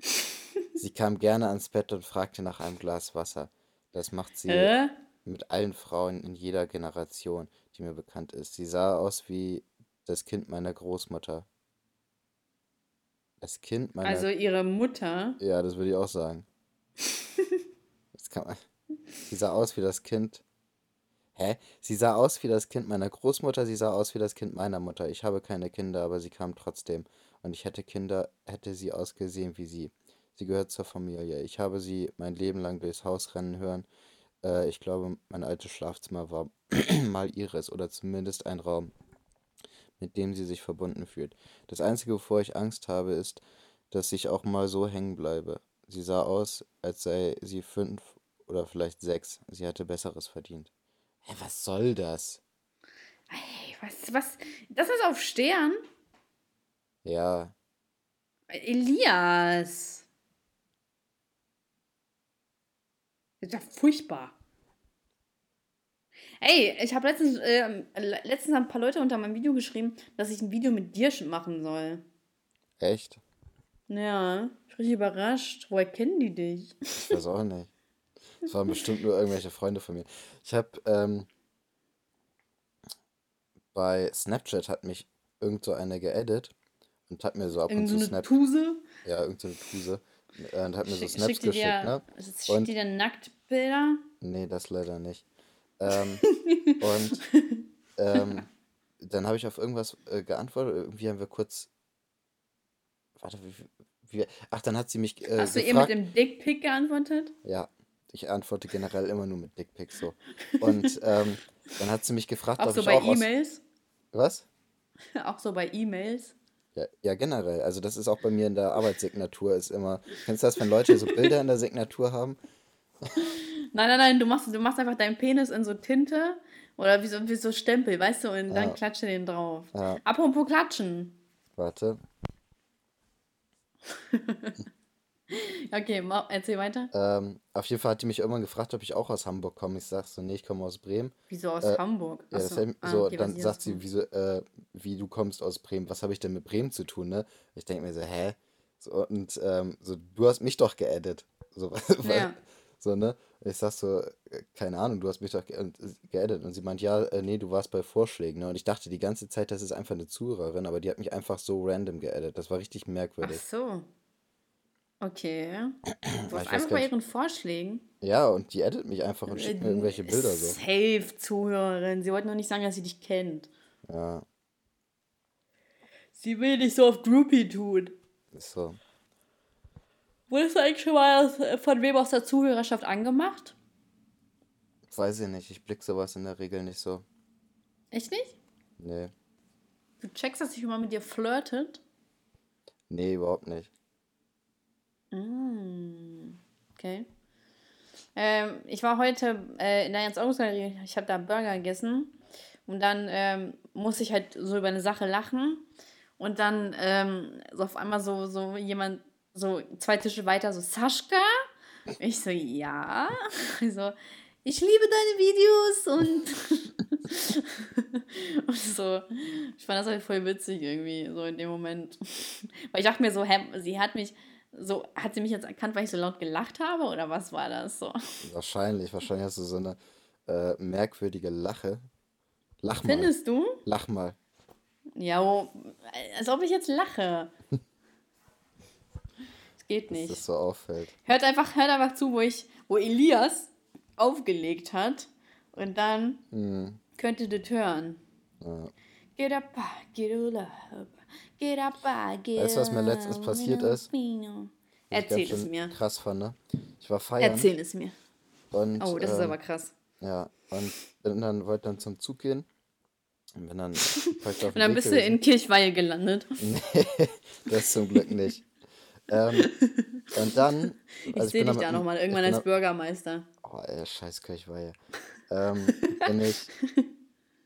sie kam gerne ans Bett und fragte nach einem Glas Wasser. Das macht sie äh? mit allen Frauen in jeder Generation, die mir bekannt ist. Sie sah aus wie das Kind meiner Großmutter. Das Kind meiner. Also ihre Mutter? Ja, das würde ich auch sagen. das kann man. Sie sah aus wie das Kind Hä? Sie sah aus wie das Kind meiner Großmutter, sie sah aus wie das Kind meiner Mutter. Ich habe keine Kinder, aber sie kam trotzdem. Und ich hätte Kinder, hätte sie ausgesehen wie sie. Sie gehört zur Familie. Ich habe sie mein Leben lang durchs Haus rennen hören. Äh, ich glaube, mein altes Schlafzimmer war mal ihres oder zumindest ein Raum, mit dem sie sich verbunden fühlt. Das Einzige, wovor ich Angst habe, ist, dass ich auch mal so hängen bleibe. Sie sah aus, als sei sie fünf oder vielleicht sechs. Sie hatte Besseres verdient. Hä, was soll das? Ey, was, was? Das ist auf Stern? Ja. Elias. Das ist ja furchtbar. Ey, ich habe letztens, äh, letztens ein paar Leute unter meinem Video geschrieben, dass ich ein Video mit dir machen soll. Echt? Ja, ich bin richtig überrascht. Woher kennen die dich? Ich weiß auch nicht. Das waren bestimmt nur irgendwelche Freunde von mir. Ich habe ähm, bei Snapchat hat mich irgend so eine geedit und hat mir so ab irgend und zu so eine Tuse? Ja, irgend so Tuse. Äh, und hat mir so Snaps geschickt, dir, ne? Schickt dir dann Nacktbilder? Nee, das leider nicht. Ähm, und ähm, dann habe ich auf irgendwas äh, geantwortet. Irgendwie haben wir kurz. Warte, wie, wie, ach, dann hat sie mich. Äh, Hast du ihr mit dem Dickpick geantwortet? Ja, ich antworte generell immer nur mit Dickpics so. Und ähm, dann hat sie mich gefragt, auch ob so ich bei auch E-Mails? Was? Auch so bei E-Mails? Ja, ja, generell. Also das ist auch bei mir in der Arbeitssignatur ist immer. Kennst du das, wenn Leute so Bilder in der Signatur haben? Nein, nein, nein, du machst, du machst einfach deinen Penis in so Tinte oder wie so, wie so Stempel, weißt du, und ja. dann klatsche den drauf. Ja. Apropos klatschen. Warte. Okay, erzähl weiter. Ähm, auf jeden Fall hat die mich irgendwann gefragt, ob ich auch aus Hamburg komme. Ich sag so, nee, ich komme aus Bremen. Wieso aus äh, Hamburg? Ja, heißt, ah, so, okay, dann sagt sie, wieso, äh, wie du kommst aus Bremen. Was habe ich denn mit Bremen zu tun, ne? Ich denke mir so, hä? So, und ähm, so, du hast mich doch geaddet. So, weil, ja. so, ne? Ich sag so, äh, keine Ahnung, du hast mich doch ge geaddet. Und sie meint, ja, äh, nee, du warst bei Vorschlägen. Ne? Und ich dachte die ganze Zeit, das ist einfach eine Zuhörerin, aber die hat mich einfach so random geaddet. Das war richtig merkwürdig. Ach so. Okay. Du hast einfach bei ihren Vorschlägen. Ja, und die edit mich einfach und schickt mir irgendwelche Bilder so. Safe Zuhörerin. Sie wollte nur nicht sagen, dass sie dich kennt. Ja. Sie will dich so auf Groupie tun. Ist so. Wurdest du eigentlich schon mal von wem aus der Zuhörerschaft angemacht? Weiß ich nicht. Ich blick sowas in der Regel nicht so. Echt nicht? Nee. Du checkst, dass ich immer mit dir flirtet? Nee, überhaupt nicht. Mm, okay. Ähm, ich war heute äh, in der Jans August Galerie, ich habe da Burger gegessen und dann ähm, musste ich halt so über eine Sache lachen und dann ähm, so auf einmal so, so jemand, so zwei Tische weiter, so Saschka. Ich so, ja. Also, ich liebe deine Videos und, und so. Ich fand das halt voll witzig irgendwie, so in dem Moment. Weil ich dachte mir so, hä, sie hat mich, so, hat sie mich jetzt erkannt, weil ich so laut gelacht habe oder was war das so? Wahrscheinlich, wahrscheinlich hast du so eine äh, merkwürdige Lache. Lach mal. Findest du? Lach mal. Ja, oh, als ob ich jetzt lache. Das geht Dass nicht. das so auffällt. Hört einfach, hört einfach zu, wo ich, wo Elias aufgelegt hat und dann Hm, könnt ihr das hören. ja. Get up, get up, get up, get Weißt du, was mir letztens passiert ist? ich Erzähl es mir. krass fand, ne? Ich war feiern Erzähl es mir. und Oh, das ist ähm, aber krass. ja, und bin dann, wollte dann zum Zug gehen und bin dann Und dann bist du in Kirchweihe gelandet. Nee, das zum Glück nicht. Ähm, und dann, Ich also sehe bin dich da nochmal ich irgendwann als Bürgermeister. oh, ey, scheiß Kirchweihe. Ähm, bin ich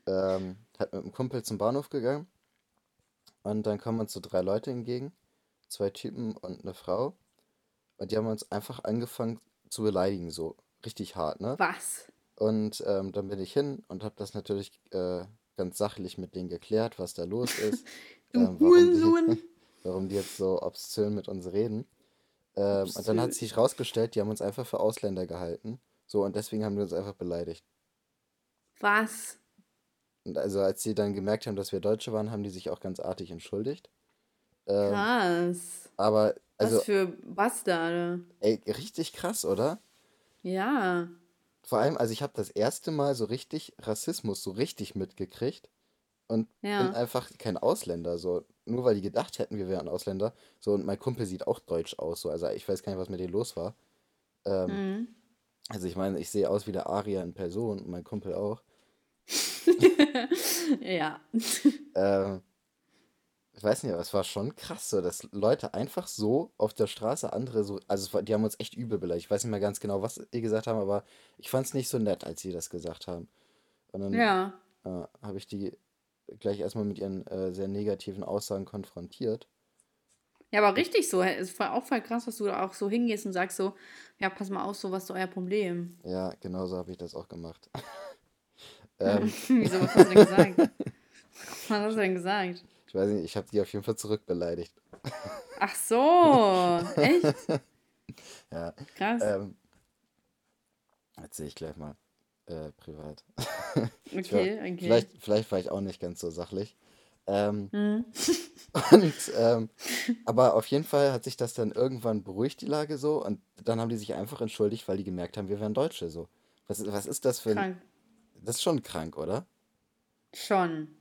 ähm, halt mit einem Kumpel zum Bahnhof gegangen und dann kommen uns so drei Leute entgegen, zwei Typen und eine Frau und die haben uns einfach angefangen zu beleidigen, so richtig hart, ne? Was? Und ähm, dann bin ich hin und habe das natürlich äh, ganz sachlich mit denen geklärt, was da los ist, Du ähm, warum die, warum die jetzt so obszön mit uns reden. Ähm, und dann hat sich rausgestellt, die haben uns einfach für Ausländer gehalten. So, und deswegen haben die uns einfach beleidigt. Was? Und also als sie dann gemerkt haben, dass wir Deutsche waren, haben die sich auch ganz artig entschuldigt. Ähm, Krass. aber, also, Was für Bastarde. ey, richtig krass, oder? Ja. Vor allem, also ich habe das erste Mal so richtig Rassismus so richtig mitgekriegt und bin Ja. einfach kein Ausländer, so nur weil die gedacht hätten, wir wären Ausländer. So und mein Kumpel sieht auch deutsch aus, so also ich weiß gar nicht, was mit denen los war. Ähm, Mhm. also ich meine, ich sehe aus wie der Aria in Person und mein Kumpel auch. ja. Ähm, ich weiß nicht, aber es war schon krass so, dass Leute einfach so auf der Straße andere so, also war, die haben uns echt übel beleidigt. Ich weiß nicht mehr ganz genau, was die gesagt haben, aber ich fand es nicht so nett, als sie das gesagt haben. Und dann Ja. äh, habe ich die gleich erstmal mit ihren äh, sehr negativen Aussagen konfrontiert. Ja, aber richtig so. Es voll- auch voll krass, dass du da auch so hingehst und sagst so, ja, pass mal auf, so was ist euer Problem. Ja, genauso habe ich das auch gemacht. ähm, Wieso, was hast du denn gesagt? Was hast du denn gesagt? ich weiß nicht, ich habe die auf jeden Fall zurückbeleidigt. Ach so, echt? Ja, Krass. ähm, erzähle ich gleich mal äh, privat. Ich war, Okay, okay. vielleicht, vielleicht war ich auch nicht ganz so sachlich. Ähm, Hm. und, ähm, aber auf jeden Fall hat sich das dann irgendwann beruhigt, die Lage so. Und dann haben die sich einfach entschuldigt, weil die gemerkt haben, wir wären Deutsche so. Was, ist- was ist das für ein. Krank. Das ist schon krank, oder? Schon.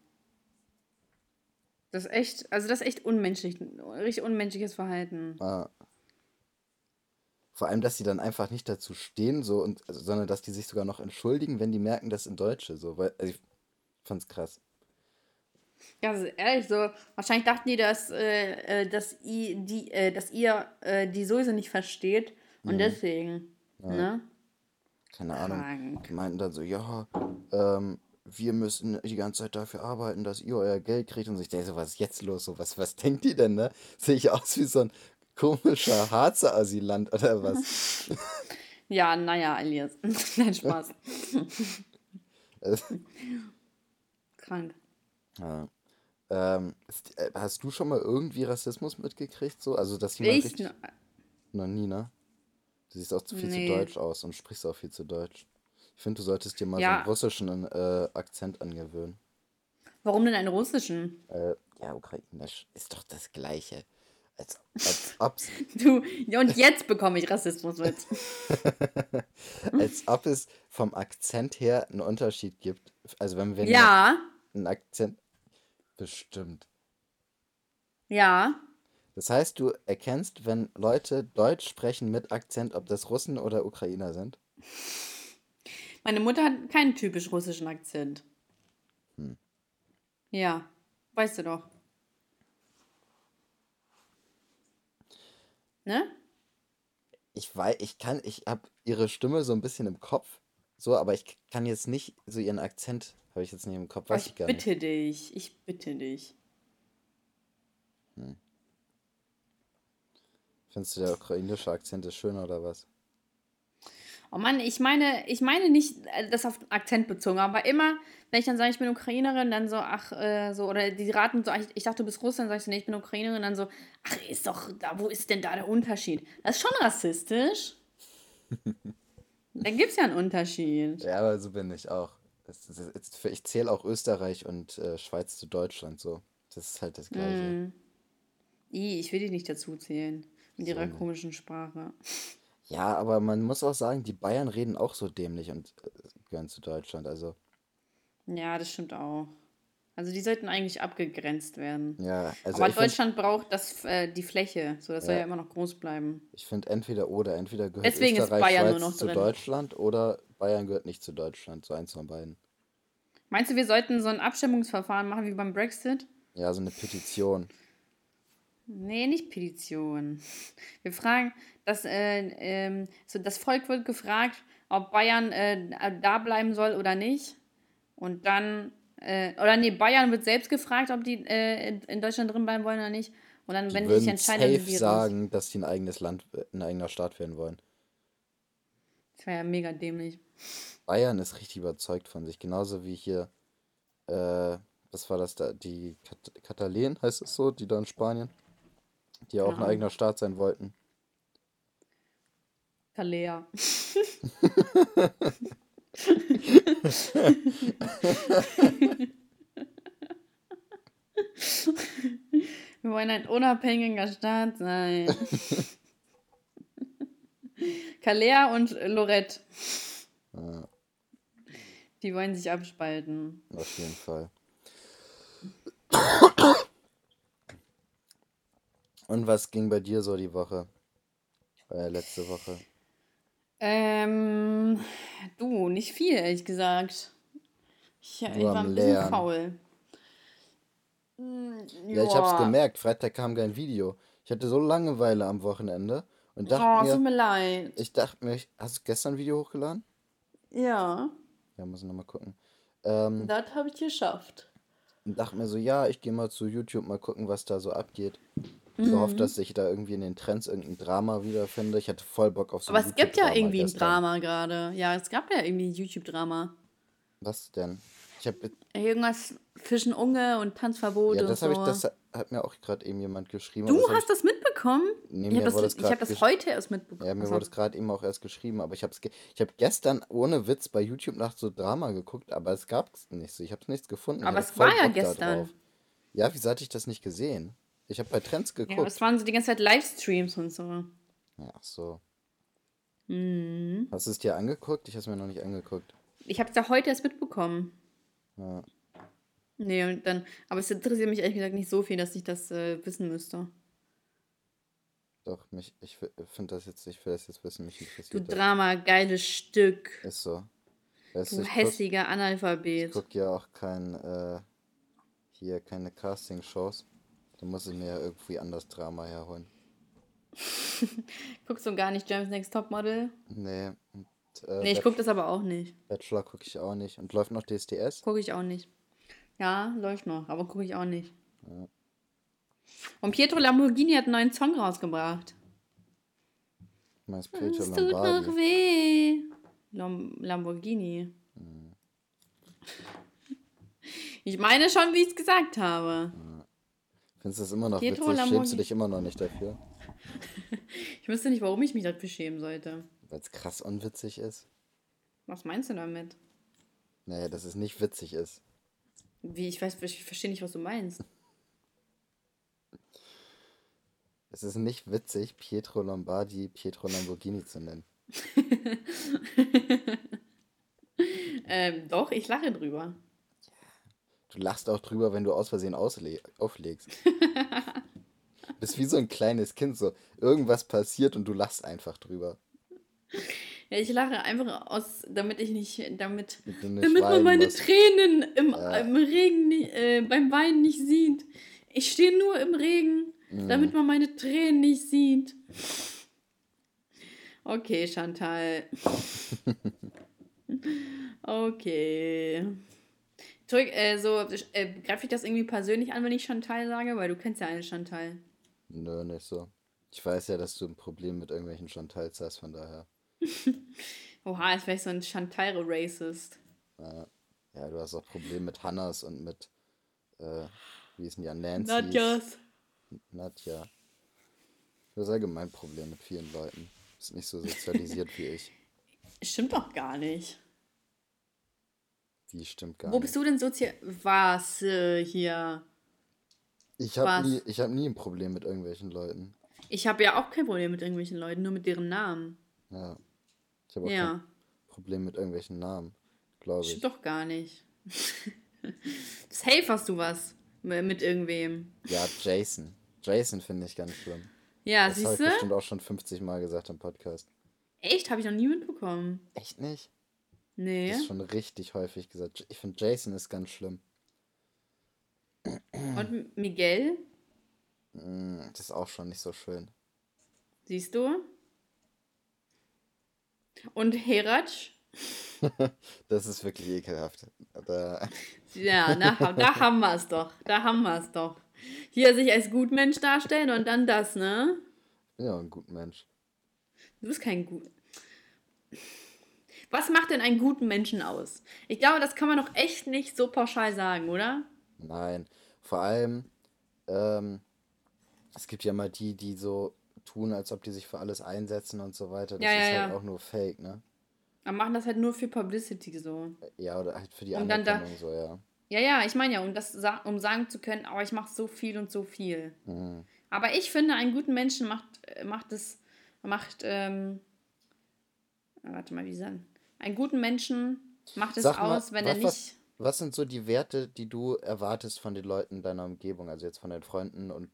Das ist echt, also das ist echt unmenschlich, richtig unmenschliches Verhalten. Ah. Vor allem, dass sie dann einfach nicht dazu stehen, so und also, sondern dass die sich sogar noch entschuldigen, wenn die merken, das sind Deutsche. So, weil, also ich fand's krass. Ja, also ehrlich, so, wahrscheinlich dachten die, dass, äh, äh, dass, i, die, äh, dass ihr äh, die Soße nicht versteht und Mhm. deswegen, Ja. ne? Keine Ahnung. Die meinten dann so, ja, ähm, wir müssen die ganze Zeit dafür arbeiten, dass ihr euer Geld kriegt. Und ich denke so, was ist jetzt los? So, was, was denkt die denn, ne? Sehe ich aus wie so ein komischer Harzer Asylant oder was? Ja, naja, Elias. Nein, Spaß. Krank. ja. Ähm, äh, hast du schon mal irgendwie Rassismus mitgekriegt? So? Also, dass jemand Ich? richtig. Noch nie, ne? Du siehst auch zu viel Nee. zu deutsch aus und sprichst auch viel zu deutsch. Ich finde, du solltest dir mal so Ja. einen russischen äh, Akzent angewöhnen. Warum denn einen russischen? Äh, ja, ukrainisch ist doch das Gleiche. Als, als ob's, Du, und jetzt bekomme ich Rassismus mit. als ob es vom Akzent her einen Unterschied gibt. Also wenn wir Ja, einen Akzent. Bestimmt. ja. Das heißt, du erkennst, wenn Leute Deutsch sprechen mit Akzent, ob das Russen oder Ukrainer sind. Meine Mutter hat keinen typisch russischen Akzent. Hm. Ja, weißt du doch. Ne? Ich weiß, ich kann, ich habe ihre Stimme so ein bisschen im Kopf, so, aber ich kann jetzt nicht, so ihren Akzent habe ich jetzt nicht im Kopf, weiß ich ich gar nicht. bitte dich, ich bitte dich. Findest du der ukrainische Akzent ist schön oder was? Oh Mann, ich meine, ich meine nicht äh, das auf Akzent bezogen, aber immer, wenn ich dann sage, ich bin Ukrainerin, dann so, ach, äh, so, oder die raten so, ich, ich dachte, du bist Russland, sag ich so, nee, ich bin Ukrainerin, dann so, ach, ist doch, da, wo ist denn da der Unterschied? Das ist schon rassistisch. dann gibt es ja einen Unterschied. Ja, aber so bin ich auch. Ich zähle auch Österreich und äh, Schweiz zu Deutschland so. Das ist halt das Gleiche. Mm. I, ich will dich nicht dazu zählen. Mit ihrer So. komischen Sprache. Ja, aber man muss auch sagen, die Bayern reden auch so dämlich und äh, gehören zu Deutschland. Also, Ja, das stimmt auch. Also die sollten eigentlich abgegrenzt werden. ja, also Aber finde, Deutschland braucht das, äh, die Fläche, so das soll Ja. ja immer noch groß bleiben. ich find entweder oder. Entweder gehört Deswegen ist Österreich, Bayern nur noch zu drin. Deutschland oder Bayern gehört nicht zu Deutschland. So eins von beiden. Meinst du, wir sollten so ein Abstimmungsverfahren machen wie beim Brexit? Ja, so eine Petition. Nee, nicht Petition. Wir fragen, das, äh, ähm, so das Volk wird gefragt, ob Bayern äh, da bleiben soll oder nicht. Und dann, äh, oder nee, Bayern wird selbst gefragt, ob die äh, in- Deutschland drin bleiben wollen oder nicht. Und dann, Die wenn die sich entscheiden, safe die sagen, dass sie ein eigenes Land, äh, ein eigener Staat werden wollen. Das wäre ja mega dämlich. Bayern ist richtig überzeugt von sich. Genauso wie hier, äh, was war das da? Die Kat Katalen heißt es so, die da in Spanien, die ja auch ein eigener Staat sein wollten. Kalea. Wir wollen ein unabhängiger Staat sein. Kalea und Lorette. Ja, Die wollen sich abspalten. auf jeden Fall. Und was ging bei dir so die Woche? Äh, letzte Woche. Ähm, du, nicht viel, ehrlich gesagt. Ich, ich war ein bisschen Lernen. faul. Hm, Ja, ich hab's gemerkt. Freitag kam kein Video. Ich hatte so Langeweile am Wochenende und Oh, dachte tut mir, mir leid. ich dachte mir, hast du gestern ein Video hochgeladen? Ja, Ja, muss ich nochmal gucken. Ähm, das habe ich geschafft. und dachte mir so, ja, ich gehe mal zu YouTube mal gucken, was da so abgeht. Mhm. Gehofft, dass ich da irgendwie in den Trends irgendein Drama wiederfinde. Ich hatte voll Bock auf so Aber es gibt ja irgendwie ein. Drama gerade. Ja, es gab ja irgendwie ein YouTube-Drama. Was denn? Ich habe Irgendwas Fischen Unge und Tanzverbot ja, und das so. habe ich, das hat mir auch gerade eben jemand geschrieben. du aber das hab hast das mitbekommen? Nee, ich habe das, ich hab das heute erst mitbekommen. ja, mir Also, wurde es gerade eben auch erst geschrieben, aber ich habe ge ich habe gestern ohne Witz bei YouTube nach so Drama geguckt, aber es gab es nicht so. Ich habe nichts gefunden. Aber es war ja gestern. Ja, wieso hatte ich das nicht gesehen? Ich habe bei Trends ja, geguckt. es waren so die ganze Zeit Livestreams und so. Ja, ach so. Mhm. Hast du es dir angeguckt? Ich habe es mir noch nicht angeguckt. Ich habe es ja heute erst mitbekommen. Ja. Nee, und dann, aber es interessiert mich ehrlich gesagt nicht so viel, dass ich das äh, wissen müsste. Doch, mich, ich finde das jetzt, ich will das jetzt wissen, mich Du interessiert das. Drama, geiles Stück. Ist so. Weißt Du du, ich guck, hässiger ich Analphabet. guck ja auch kein, äh, hier, keine Casting-Shows. Da muss ich mir ja irgendwie anders Drama herholen. Guckst du gar nicht James Next Topmodel? Nee. Und, äh, Nee, ich guck das aber auch nicht. Bachelor gucke ich auch nicht. Und läuft noch DSDS? Gucke ich auch nicht. Ja, läuft noch, aber gucke ich auch nicht. Und Pietro Lamborghini hat einen neuen Song rausgebracht. Meinst Pietro Es tut noch Lombardi? weh. Lam Lamborghini. Ich meine schon, wie ich es gesagt habe. Findest du das immer noch Pietro witzig? Schämst Lamborghini. du dich immer noch nicht dafür? Ich wüsste nicht, warum ich mich dafür schämen sollte. Weil es krass unwitzig ist? Was meinst du damit? Naja, dass es nicht witzig ist. Wie, ich weiß, ich verstehe nicht, was du meinst. Es ist nicht witzig, Pietro Lombardi Pietro Lamborghini zu nennen. Ähm, doch, ich lache drüber. Du lachst auch drüber, wenn du aus Versehen auflegst. Bist wie so ein kleines Kind, so irgendwas passiert und du lachst einfach drüber. Ja, ich lache einfach aus, damit ich nicht, damit, Damit du damit man meine musst. Tränen im, Ja. im Regen, äh, beim Weinen nicht sieht. Ich stehe nur im Regen, Mhm. damit man meine Tränen nicht sieht. Okay, Chantal. Okay. Zurück, äh, so, äh, greife ich das irgendwie persönlich an, wenn ich Chantal sage? Weil du kennst ja eine Chantal. Nö, nicht so. Ich weiß ja, dass du ein Problem mit irgendwelchen Chantals hast, von daher. Oha, wäre ich so ein Chantal-Racist. Ja. ja, du hast auch Probleme mit Hannas und mit, äh, wie ist denn die, Nancy? Nadjas. Nadja. Du hast allgemein Probleme mit vielen Leuten. Ist nicht so sozialisiert wie ich. Stimmt doch gar nicht. Die stimmt gar Wo nicht. bist du denn sozial... Was äh, hier? Ich habe nie, ich hab nie ein Problem mit irgendwelchen Leuten. Ich habe ja auch kein Problem mit irgendwelchen Leuten, nur mit deren Namen. Ja. Ich habe auch Ja. kein Problem mit irgendwelchen Namen, glaube ich. Doch gar nicht. Safe hast du was mit irgendwem. Ja, Jason. Jason finde ich ganz schlimm. Ja, das habe siehst ich du? bestimmt auch schon 50 Mal gesagt im Podcast. Echt? Habe ich noch nie mitbekommen. Echt nicht? Nee. Das ist schon richtig häufig gesagt. Ich finde Jason ist ganz schlimm. Und Miguel? Mm, Das ist auch schon nicht so schön. Siehst du? Und Heratsch? Das ist wirklich ekelhaft. Da, Ja, na, da haben wir es doch. Da haben wir es doch. Hier sich als Gutmensch darstellen und dann das, ne? ja ein guter Mensch. Du bist kein gut. Was macht denn einen guten Menschen aus? Ich glaube, das kann man doch echt nicht so pauschal sagen, oder? Nein. Vor allem, ähm, es gibt ja mal die, die so tun, als ob die sich für alles einsetzen und so weiter. Das Ja, ist ja, halt ja. auch nur Fake, ne? Aber machen das halt nur für Publicity so. Ja, oder halt für die Und dann da- Anerkennung so, ja. Ja, ja, ich meine ja, um das um sagen zu können, aber ich mache so viel und so viel. Mhm. Aber ich finde, einen guten Menschen macht, äh, macht es, macht, ähm, äh, warte mal, wie sagen? Einen guten Menschen macht es mal, aus, wenn er was, nicht. was, was sind so die Werte, die du erwartest von den Leuten deiner Umgebung, also jetzt von deinen Freunden und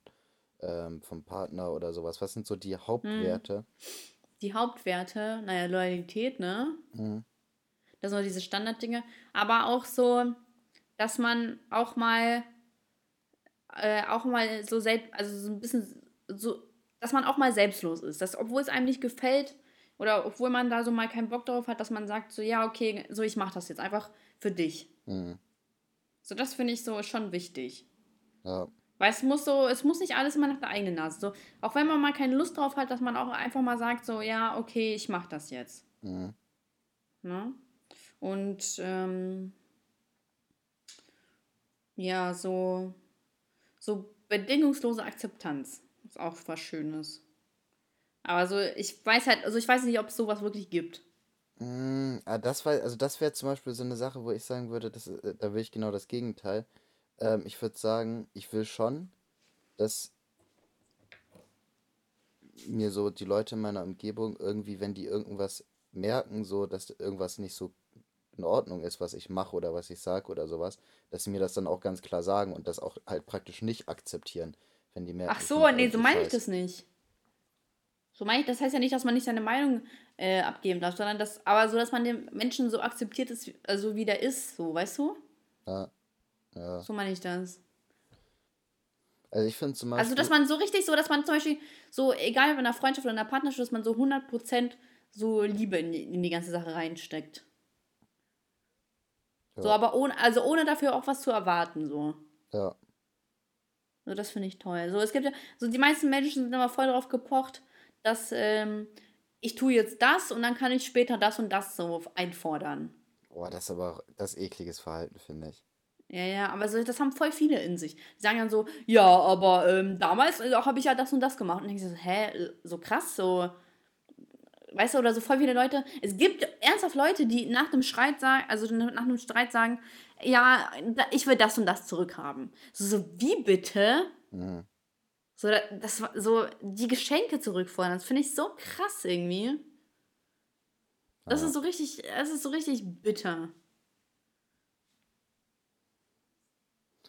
ähm, vom Partner oder sowas? Was sind so die Hauptwerte? die Hauptwerte, naja, Loyalität, ne? Mhm. Das sind so diese Standarddinge. Aber auch so, dass man auch mal, äh, auch mal so selbst, also so ein bisschen so, dass man auch mal selbstlos ist. Dass, obwohl es einem nicht gefällt oder obwohl man da so mal keinen Bock drauf hat, dass man sagt, so, ja, okay, so, ich mach das jetzt einfach für dich. Mhm. So, das finde ich so schon wichtig. Ja. Weil es muss so, es muss nicht alles immer nach der eigenen Nase. So, auch wenn man mal keine Lust drauf hat, dass man auch einfach mal sagt, so, ja, okay, ich mach das jetzt. Mhm. Ne? Und ähm, ja, so, so bedingungslose Akzeptanz ist auch was Schönes. Aber so, ich weiß halt, also ich weiß nicht, ob es sowas wirklich gibt. Mm, ah, das war, also das wäre zum Beispiel so eine Sache, wo ich sagen würde, das, äh, da will ich genau das Gegenteil. Ähm, ich würde sagen, ich will schon, dass mir so die Leute in meiner Umgebung irgendwie, wenn die irgendwas merken, so, dass irgendwas nicht so in Ordnung ist, was ich mache oder was ich sage oder sowas, dass sie mir das dann auch ganz klar sagen und das auch halt praktisch nicht akzeptieren, wenn die merken, Ach so, nee, so meine ich das nicht. So meine ich, das heißt ja nicht, dass man nicht seine Meinung äh, abgeben darf, sondern das, aber so, dass man den Menschen so akzeptiert ist, wie- also wie der ist, so, weißt du? Ja, ja. So meine ich das. Also ich finde zum Beispiel. Also, dass man so richtig so, dass man zum Beispiel so, egal ob in einer Freundschaft oder in einer Partnerschaft, dass man so 100% so Liebe in die, in die ganze Sache reinsteckt. So, Ja. aber ohne, also ohne dafür auch was zu erwarten, so. Ja, So, das finde ich toll. So, es gibt ja, so die meisten Menschen sind immer voll darauf gepocht, dass ähm, ich tue jetzt das und dann kann ich später das und das so einfordern. boah, das ist aber das ist ekliges Verhalten, finde ich. Ja, ja, aber so, das haben voll viele in sich. Die sagen dann so, ja, aber ähm, damals äh, habe ich ja das und das gemacht. Und ich so, hä, so krass, so. Weißt du, oder so voll viele Leute. Es gibt ernsthaft Leute, die nach dem Streit sagen, also nach einem Streit sagen, ja, ich will das und das zurückhaben. So, so wie bitte? Mhm. So, da- das war so, die Geschenke zurückfordern, das finde ich so krass irgendwie. Das Ja. ist so richtig, das ist so richtig bitter.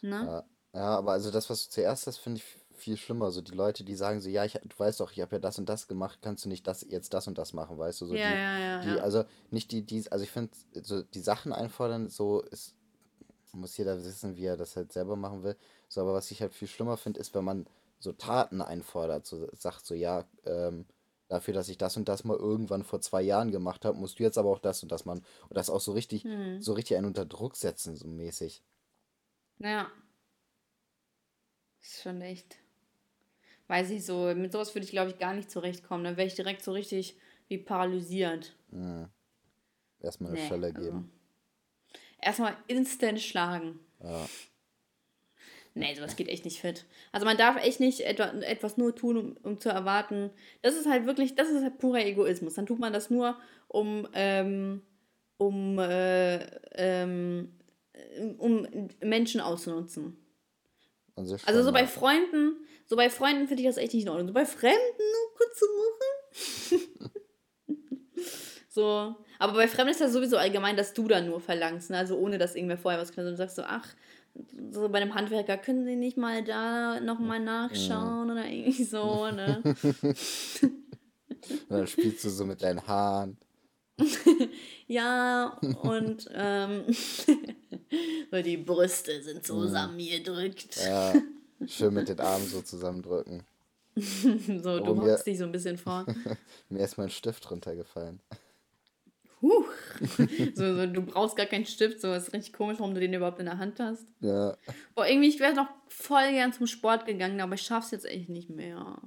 Ne? Ja, ja, aber also das, was du zuerst hast, finde ich viel schlimmer. So die Leute, die sagen so, ja, ich, du weißt doch, ich habe ja das und das gemacht, kannst du nicht das jetzt das und das machen, weißt du? So Ja, die, ja, ja, die, ja. also nicht die, die, also ich finde, so die Sachen einfordern, so ist, muss jeder wissen, wie er das halt selber machen will. So, aber was ich halt viel schlimmer finde, ist, wenn man so Taten einfordert, so sagt so, ja, ähm, dafür, dass ich das und das mal irgendwann vor zwei Jahren gemacht habe, musst du jetzt aber auch das und das machen. Und das auch so richtig, Hm. so richtig einen unter Druck setzen, so mäßig. Ja. Ist schon echt. Weiß ich so, mit sowas würde ich glaube ich gar nicht zurechtkommen. Dann wäre ich direkt so richtig wie paralysiert. Mhm. erstmal eine Nee, Schelle also- geben. Erstmal instant schlagen. Ja. Nee, sowas geht echt nicht fit. Also man darf echt nicht etwa, etwas nur tun, um, um zu erwarten. Das ist halt wirklich, das ist halt purer Egoismus. Dann tut man das nur, um, ähm, um, äh, ähm, um Menschen auszunutzen. Also schon, so bei. Freunden, so bei Freunden finde ich das echt nicht in Ordnung. So bei Fremden nur kurz zu machen. so. Aber bei Fremden ist das sowieso allgemein, dass du dann nur verlangst. Ne? Also ohne, dass irgendwer vorher was kann. Also du sagst so, ach, so bei einem Handwerker können sie nicht mal da nochmal nachschauen oder irgendwie so, ne? Und dann spielst du so mit deinen Haaren. ja, und ähm, so die Brüste sind zusammengedrückt. Ja, schön mit den Armen so zusammendrücken. So, du hockst dich so ein bisschen vor. Mir ist mein Stift runtergefallen. Huch. So, so, du brauchst gar keinen Stift, so ist richtig komisch, warum du den überhaupt in der Hand hast. Ja, Boah, irgendwie, ich wäre noch voll gern zum Sport gegangen, aber ich schaff's jetzt echt nicht mehr.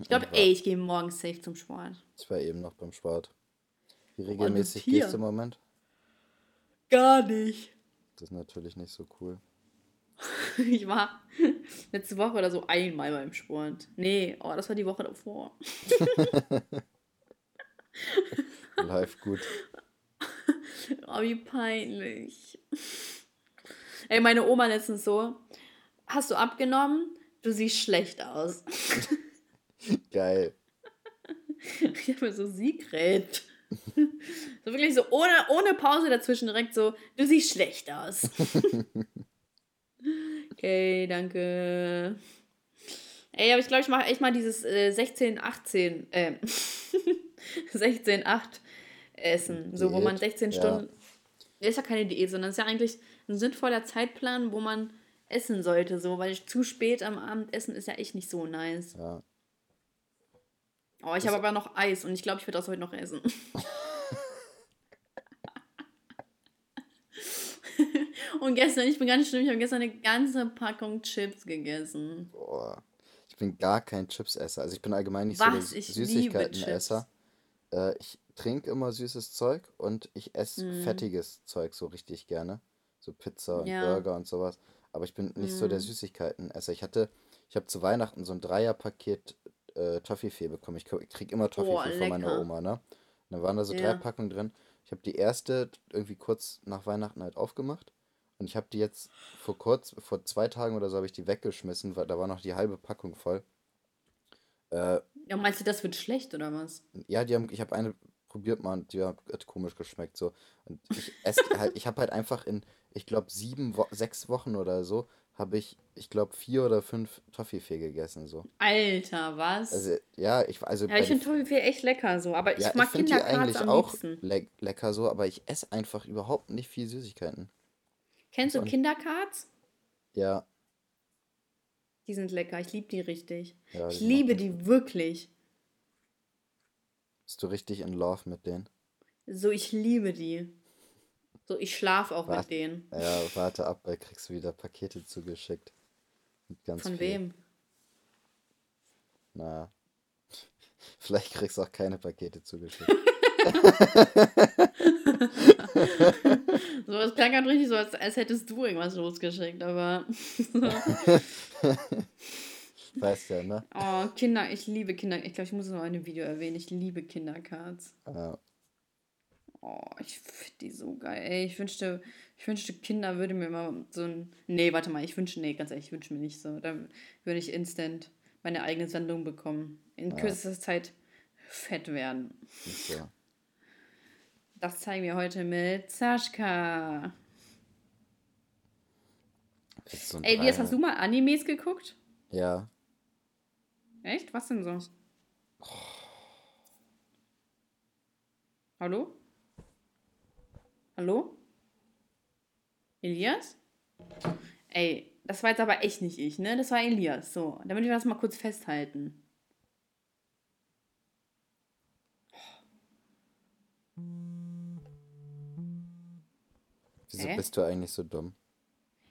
Ich glaube, ey, ich gehe morgen safe zum Sport. ich war eben noch beim Sport. Wie regelmäßig gehst du im Moment? Gar nicht. Das ist natürlich nicht so cool. Ich war letzte Woche oder so einmal beim Sport. Nee, oh, das war die Woche davor. Läuft gut. Oh, wie peinlich. Ey, meine Oma letztens so, hast du abgenommen? Du siehst schlecht aus. Geil. Ich habe mir so Sigrid. So wirklich so ohne, ohne Pause dazwischen direkt so, du siehst schlecht aus. Okay, danke. Ey, aber ich glaube, ich mache echt mal dieses äh, 16, 18, äh, 16, 8 Essen. So, wo man Diät, 16 ja. Stunden. Das ist ja keine Diät, sondern es ist ja eigentlich ein sinnvoller Zeitplan, wo man essen sollte, so, weil zu spät am Abend essen ist ja echt nicht so nice. Ja. Oh, ich habe aber noch Eis und ich glaube, ich werde das heute noch essen. und gestern, ich bin ganz schlimm, ich habe gestern eine ganze Packung Chips gegessen. Boah. Ich bin gar kein Chipsesser. Also ich bin allgemein nicht Was? so der liebe Süßigkeitenesser. Äh, ich trinke immer süßes Zeug und ich esse Mm. fettiges Zeug so richtig gerne. So Pizza und Ja. Burger und sowas. Aber ich bin nicht so der Mm. Süßigkeitenesser. Ich hatte, ich habe zu Weihnachten so ein Dreierpaket äh, Toffifee bekommen. Ich, ko- ich krieg immer Toffifee von meiner. Oma, ne? Und da waren da so drei Ja. Packungen drin. Ich habe die erste irgendwie kurz nach Weihnachten halt aufgemacht. Und ich habe die jetzt vor kurz, vor zwei Tagen oder so habe ich die weggeschmissen, weil da war noch die halbe Packung voll. Äh, Ja, meinst du, das wird schlecht oder was? ja, die haben, ich habe eine probiert mal und die hat komisch geschmeckt so. Und ich esse halt, ich habe halt einfach in, ich glaube sieben, Wo sechs Wochen oder so, habe ich, ich glaube vier oder fünf Toffifee gegessen so. Alter, was? Also ja, ich also ja, ich finde Toffifee echt lecker so, aber ich ja, mag ich finde die Kinderkarts eigentlich am auch liebsten. le lecker so, aber ich esse einfach überhaupt nicht viel Süßigkeiten. Kennst du Und- Kinderkarts? Ja, Die sind lecker, ich liebe die richtig. ja. Ich liebe die wirklich. Bist du richtig in Love mit denen? So, ich liebe die. So, ich schlafe auch Was? mit denen. Ja, warte ab, weil kriegst du wieder Pakete zugeschickt. Von viel. wem? Na. Vielleicht kriegst du auch keine Pakete zugeschickt. So, das klang gerade richtig so, als, als hättest du irgendwas losgeschickt, aber. weißt ja, ne? oh, Kinder, ich liebe Kinder. Ich glaube, ich muss es noch in einem Video erwähnen. Ich liebe Kindercards. Ja. Oh, ich finde die so geil. Ey, ich wünschte, ich wünschte, Kinder würde mir mal so ein. Nee, warte mal, ich wünsche, nee, ganz ehrlich, ich wünsche mir nicht so. Dann würde ich instant meine eigene Sendung bekommen. In Ja. kürzester Zeit fett werden. So. Das zeigen wir heute mit Sascha. So Ey, Dreier. hast du mal Animes geguckt? Ja. Echt? Was denn so? Hallo? Hallo? Elias? Ey, das war jetzt aber echt nicht ich, ne? Das war Elias. So, damit wir das mal kurz festhalten. Wieso Hä? bist du eigentlich so dumm?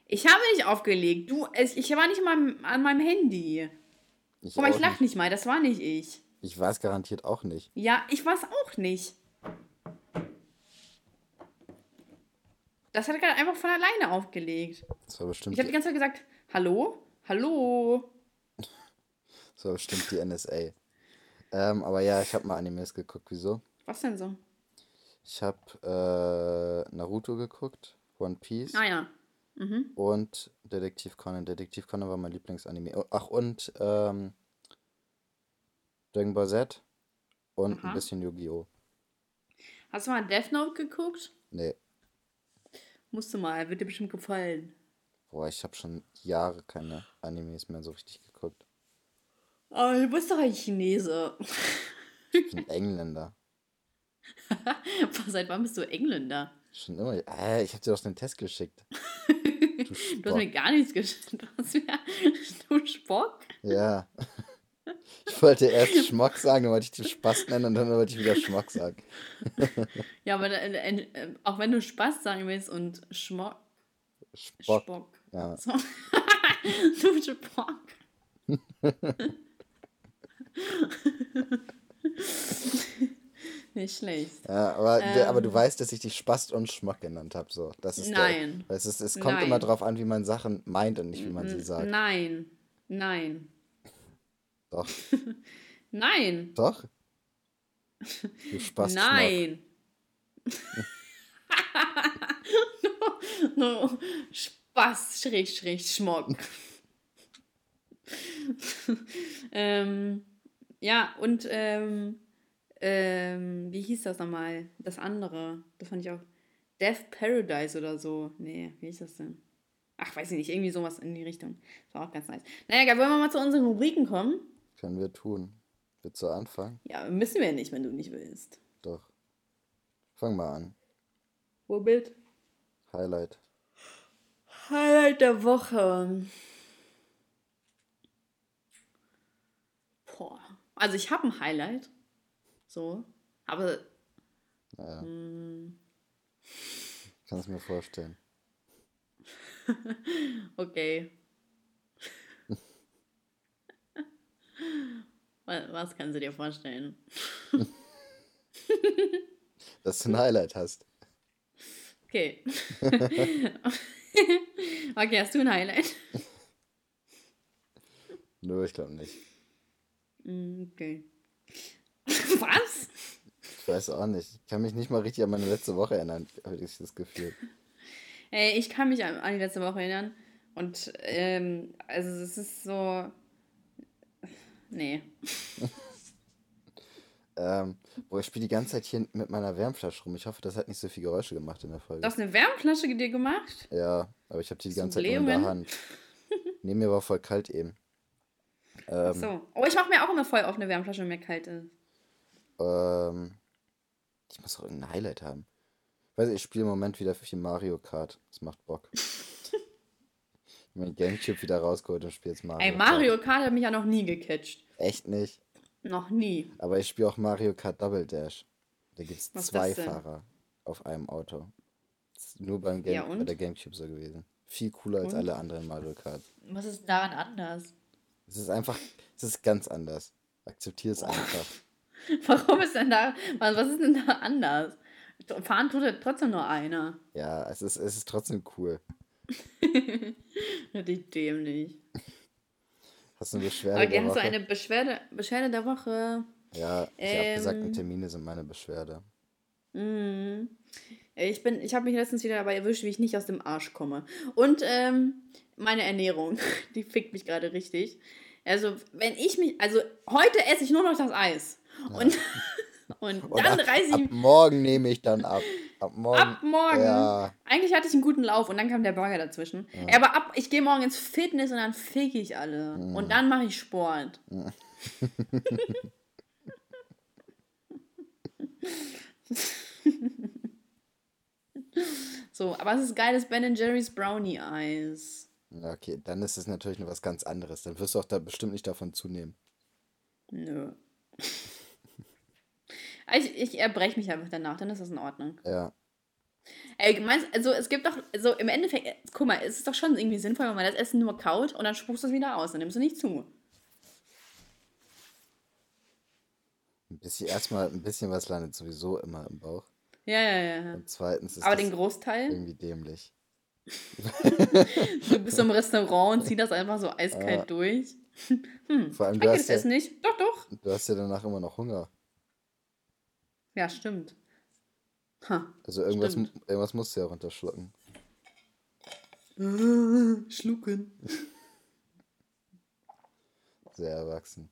Ich habe nicht aufgelegt. Du, ich war nicht mal an meinem Handy. Ich, Guck mal, ich lach nicht. nicht mal. Das war nicht ich. ich weiß garantiert auch nicht. Ja, ich war es auch nicht. Das hat er gerade einfach von alleine aufgelegt. Das war bestimmt, Ich habe die ganze Zeit gesagt, hallo? Hallo? das war bestimmt die NSA. Ähm, aber ja, ich habe mal Animes geguckt. Wieso? Was denn so? Ich habe äh, Naruto geguckt, One Piece Ah ja. Mhm. und Detektiv Conan. Detektiv Conan war mein Lieblingsanime. Oh, Ach, und ähm, Dragon Ball Z und Aha. ein bisschen Yu-Gi-Oh! Hast du mal Death Note geguckt? Nee, Musst du mal, wird dir bestimmt gefallen. boah, ich habe schon Jahre keine Animes mehr so richtig geguckt. Oh, du bist doch ein Chinese. Ich bin Engländer. Seit wann bist du Engländer? Schon immer. Äh, ich habe dir doch den Test geschickt. Du Du hast mir gar nichts geschickt. Du hast mir... Du Spock? Ja. Ich wollte erst Schmock sagen, dann wollte ich den Spaß nennen und dann wollte ich wieder Schmock sagen. Ja, aber äh, äh, äh, auch wenn du Spaß sagen willst und Schmock... Spock. Spock. Ja. So. du Spock. Nicht schlecht. Ja, aber, der, aber du Ähm. weißt, dass ich dich Spast und Schmock genannt habe. So. Das ist Nein. Der, es, ist, es kommt Nein. immer drauf an, wie man Sachen meint und nicht, wie man sie sagt. Nein. Nein. Doch. Nein. Doch? Du Spast. Nein. no, no, Spaß, schräg, schräg, Schmock. ähm, ja, und ähm, ähm, wie hieß das nochmal? Das andere. Das fand ich auch. Death Paradise oder so. Nee, wie hieß das denn? Ach, weiß ich nicht, irgendwie sowas in die Richtung. Das war auch ganz nice. Naja, egal, wollen wir mal zu unseren Rubriken kommen? Können wir tun. Willst du anfangen? Ja, müssen wir nicht, wenn du nicht willst. Doch. Fang mal an. Womit? Highlight. Highlight der Woche. Boah. Also ich habe ein Highlight. So. Aber Naja, mh, ich kann es mir vorstellen. okay. Wa- Was kannst du dir vorstellen? Dass du ein Highlight hast. Okay. okay, hast du ein Highlight? Nö, ich glaube nicht. Mm, Okay. Was? Ich weiß auch nicht. Ich kann mich nicht mal richtig an meine letzte Woche erinnern, habe ich das Gefühl. Ey, ich kann mich an, die letzte Woche erinnern. Und, ähm, also es ist so. Nee. Ähm, boah, ich spiele die ganze Zeit hier mit meiner Wärmflasche rum. Ich hoffe, das hat nicht so viel Geräusche gemacht in der Folge. Du hast eine Wärmflasche dir gemacht? Ja, aber ich habe die die ganze Zeit in der? Hand. Nee, mir war voll kalt eben. Ähm, so. Oh, ich mache mir auch immer voll auf eine Wärmflasche, wenn mir kalt ist. Ähm, ich muss auch irgendein Highlight haben. Ich weiß nicht, ich spiele im Moment wieder viel Mario Kart. Das macht Bock. ich mein Gamecube wieder rausgeholt und spiele jetzt Mario Ey, Mario Kart hat mich ja noch nie gecatcht. Echt nicht. Noch nie. Aber ich spiele auch Mario Kart Double Dash. Da gibt es zwei? Fahrer auf einem Auto. Das ist nur beim Game Ja, bei der Gamecube so gewesen. Viel cooler als Und? alle anderen Mario Kart. Was ist daran anders? Es ist einfach, es ist ganz anders. Akzeptier es einfach. Warum ist denn da. Was, ist denn da anders? Fahren tut trotzdem nur einer. Ja, es ist, es ist trotzdem cool. Richtig dämlich. Hast du eine Beschwerde Okay, der hast Woche? du eine Beschwerde, Beschwerde der Woche? Ja, die abgesagten Ähm. Termine sind meine Beschwerde. Mhm. Ich bin, ich habe mich letztens wieder dabei erwischt, wie ich nicht aus dem Arsch komme. Und ähm, meine Ernährung, die fickt mich gerade richtig. Also, wenn ich mich, also heute esse ich nur noch das Eis. Und, und Und dann ab, reiße ab ich morgen nehme ich dann ab. Ab morgen. ab morgen. Ja, Eigentlich hatte ich einen guten Lauf und dann kam der Burger dazwischen. Ey, Aber ab, ich gehe morgen ins Fitness und dann fick ich alle. Und dann mache ich Sport. so, aber es ist geiles Ben Jerry's Brownie Eis. Ja, okay, dann ist es natürlich noch was ganz anderes. Dann wirst du auch da bestimmt nicht davon zunehmen. Nö. ich, ich erbreche mich einfach danach, dann ist das in Ordnung. Ja, Ey, meinst, also es gibt doch, so im Endeffekt, äh, guck mal, es ist doch schon irgendwie sinnvoll, wenn man das Essen nur kaut und dann spuckst du es wieder aus, dann nimmst du nicht zu. ein bisschen, erstmal ein bisschen was landet sowieso immer im Bauch. Ja, ja, ja. Und zweitens ist Aber den Großteil? irgendwie dämlich. Du bist im Restaurant und ziehst das einfach so eiskalt Ah. durch. Hm. Vor allem, du hast, das ja, Essen nicht? Doch, doch. du hast ja danach immer noch Hunger. Ja, stimmt. Ha. Also irgendwas, Stimmt. irgendwas musst du ja runterschlucken. Schlucken. Sehr erwachsen.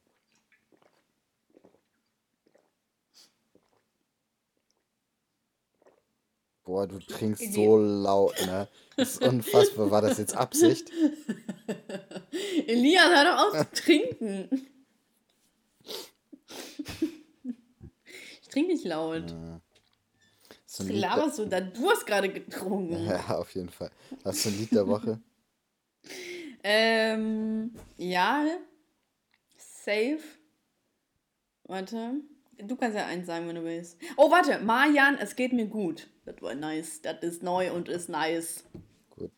Boah, du trinkst so laut, ne? Das ist unfassbar. War das jetzt Absicht? Elias, hör doch auf zu trinken. Ich trinke nicht laut. So Was laberst du da? Du hast gerade getrunken. ja, auf jeden Fall. Hast du ein Lied der Woche? Ähm, ja. Safe. Warte. Du kannst ja eins sagen, wenn du willst. Oh, warte. Marjan, es geht mir gut. Das war nice. Das ist neu und ist nice. Gut.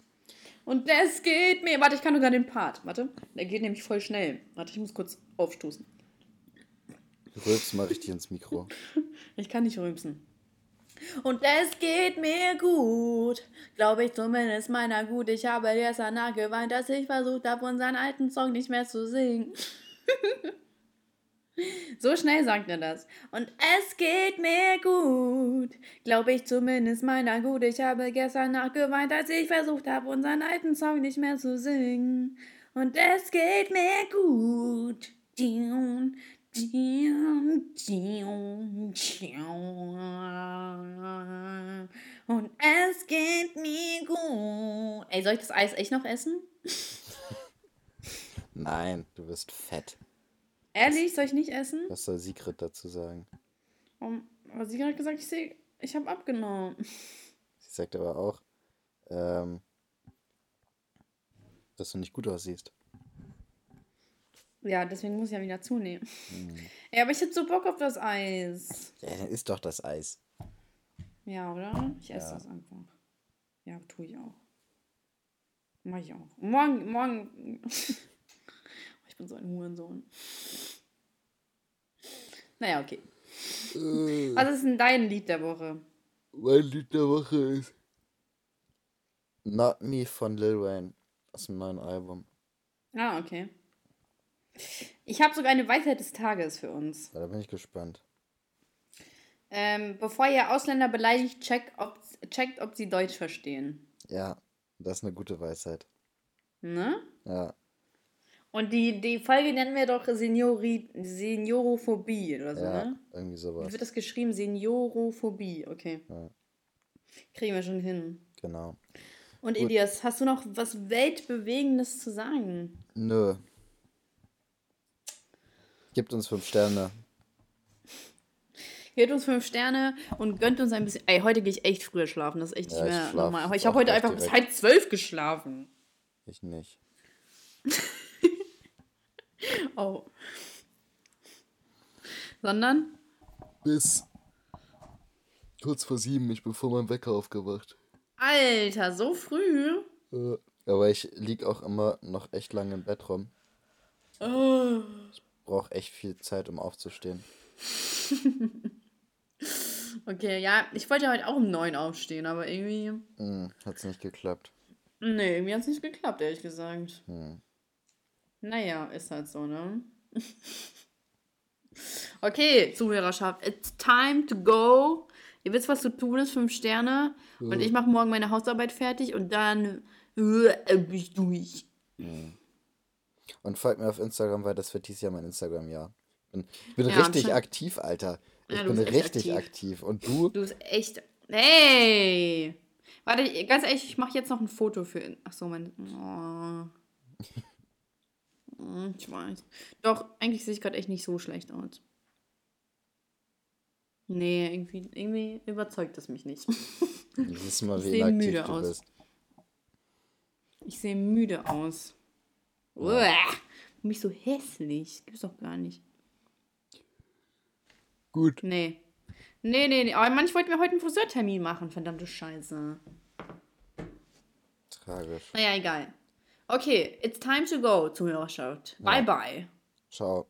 Und das geht mir. Warte, ich kann sogar den Part. Warte. Der geht nämlich voll schnell. Warte, ich muss kurz aufstoßen. Du rülpst mal richtig ins Mikro. Ich kann nicht rülpsen. Und es geht mir gut, glaube ich zumindest meiner gut. Ich habe gestern nachgeweint, dass ich versucht habe, unseren alten Song nicht mehr zu singen. so schnell sagt er das. Und es geht mir gut, glaube ich zumindest meiner gut. Ich habe gestern nachgeweint, als ich versucht habe, unseren alten Song nicht mehr zu singen. Und es geht mir gut. Und es geht mir gut. Ey, soll ich das Eis echt noch essen? Nein, du wirst fett. Ehrlich, soll ich nicht essen? Was soll Sigrid dazu sagen? Um, aber sie hat gesagt, ich, seh, ich habe abgenommen. Sie sagt aber auch, ähm, dass du nicht gut aussiehst. Ja, deswegen muss ich ja wieder zunehmen. Ja, aber ich hätte so Bock auf das Eis. Ja, dann isst doch das Eis. Ja, oder? Ich esse Ja. das einfach. Ja, tue ich auch. Mach ich auch. Morgen, morgen. ich bin so ein Hurensohn. Naja, okay. Was ist denn dein Lied der Woche? Mein Lied der Woche ist Not Me von Lil Wayne aus dem neuen Album. Ah, okay. Ich habe sogar eine Weisheit des Tages für uns. Ja, da bin ich gespannt. Ähm, bevor ihr Ausländer beleidigt, checkt ob, checkt, ob sie Deutsch verstehen. Ja, das ist eine gute Weisheit. Ne? Ja, Und die, die Folge nennen wir doch Seniori, Seniorophobie oder so, ja, ne? irgendwie Wie sowas. wird das geschrieben? Seniorophobie, okay. Ja. Kriegen wir schon hin. Genau. Und Gut. Elias, hast du noch was Weltbewegendes zu sagen? Nö. Gibt uns fünf Sterne. Gebt uns fünf Sterne und gönnt uns ein bisschen. Ey, heute gehe ich echt früher schlafen. Das ist echt Ja, nicht ich mehr schlaf normal. Ich habe heute einfach bis direkt. halb zwölf geschlafen. Ich nicht. Oh. Sondern? Bis kurz vor sieben, ich bin vor meinem Wecker aufgewacht. Alter, so früh? Äh, aber ich lieg auch immer noch echt lange im Bett rum. Oh. Brauch echt viel Zeit, um aufzustehen. Okay, ja, ich wollte ja heute auch um neun aufstehen, aber irgendwie. Hm, hat's nicht geklappt. Nee, irgendwie hat es nicht geklappt, ehrlich gesagt. Hm. Naja, ist halt so, ne? okay, Zuhörerschaft, it's time to go. Ihr wisst, was zu tun ist, fünf Sterne. Und ich mache morgen meine Hausarbeit fertig und dann äh, bin ich durch. Und folgt mir auf Instagram, weil das wird dieses Jahr mein Instagram-Jahr. Bin, ich bin Ja, richtig aktiv, Alter. Ich Ja, bin richtig aktiv. aktiv. Und du? Du bist echt. Hey! Warte, ich- ganz ehrlich, ich mache jetzt noch ein Foto für. Ach so, mein. Oh. Hm, Ich weiß. Doch, eigentlich sehe ich gerade echt nicht so schlecht aus. Nee, irgendwie, irgendwie überzeugt es mich nicht. Siehst du mal, Ich wie seh inaktiv müde du aus. bist. Ich sehe müde aus. Uah, mich so hässlich. Gibt's doch gar nicht. Gut. Nee. Nee, nee, nee. Aber Mann, ich wollte mir heute einen Friseurtermin machen. Verdammte Scheiße. Tragisch. Naja, egal. Okay, it's time to go, Zuhörerschaft. Bye, bye. Ciao.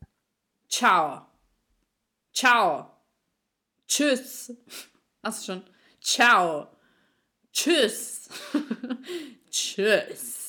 Ciao. Ciao. Tschüss. Hast du schon? Ciao. Tschüss. Tschüss.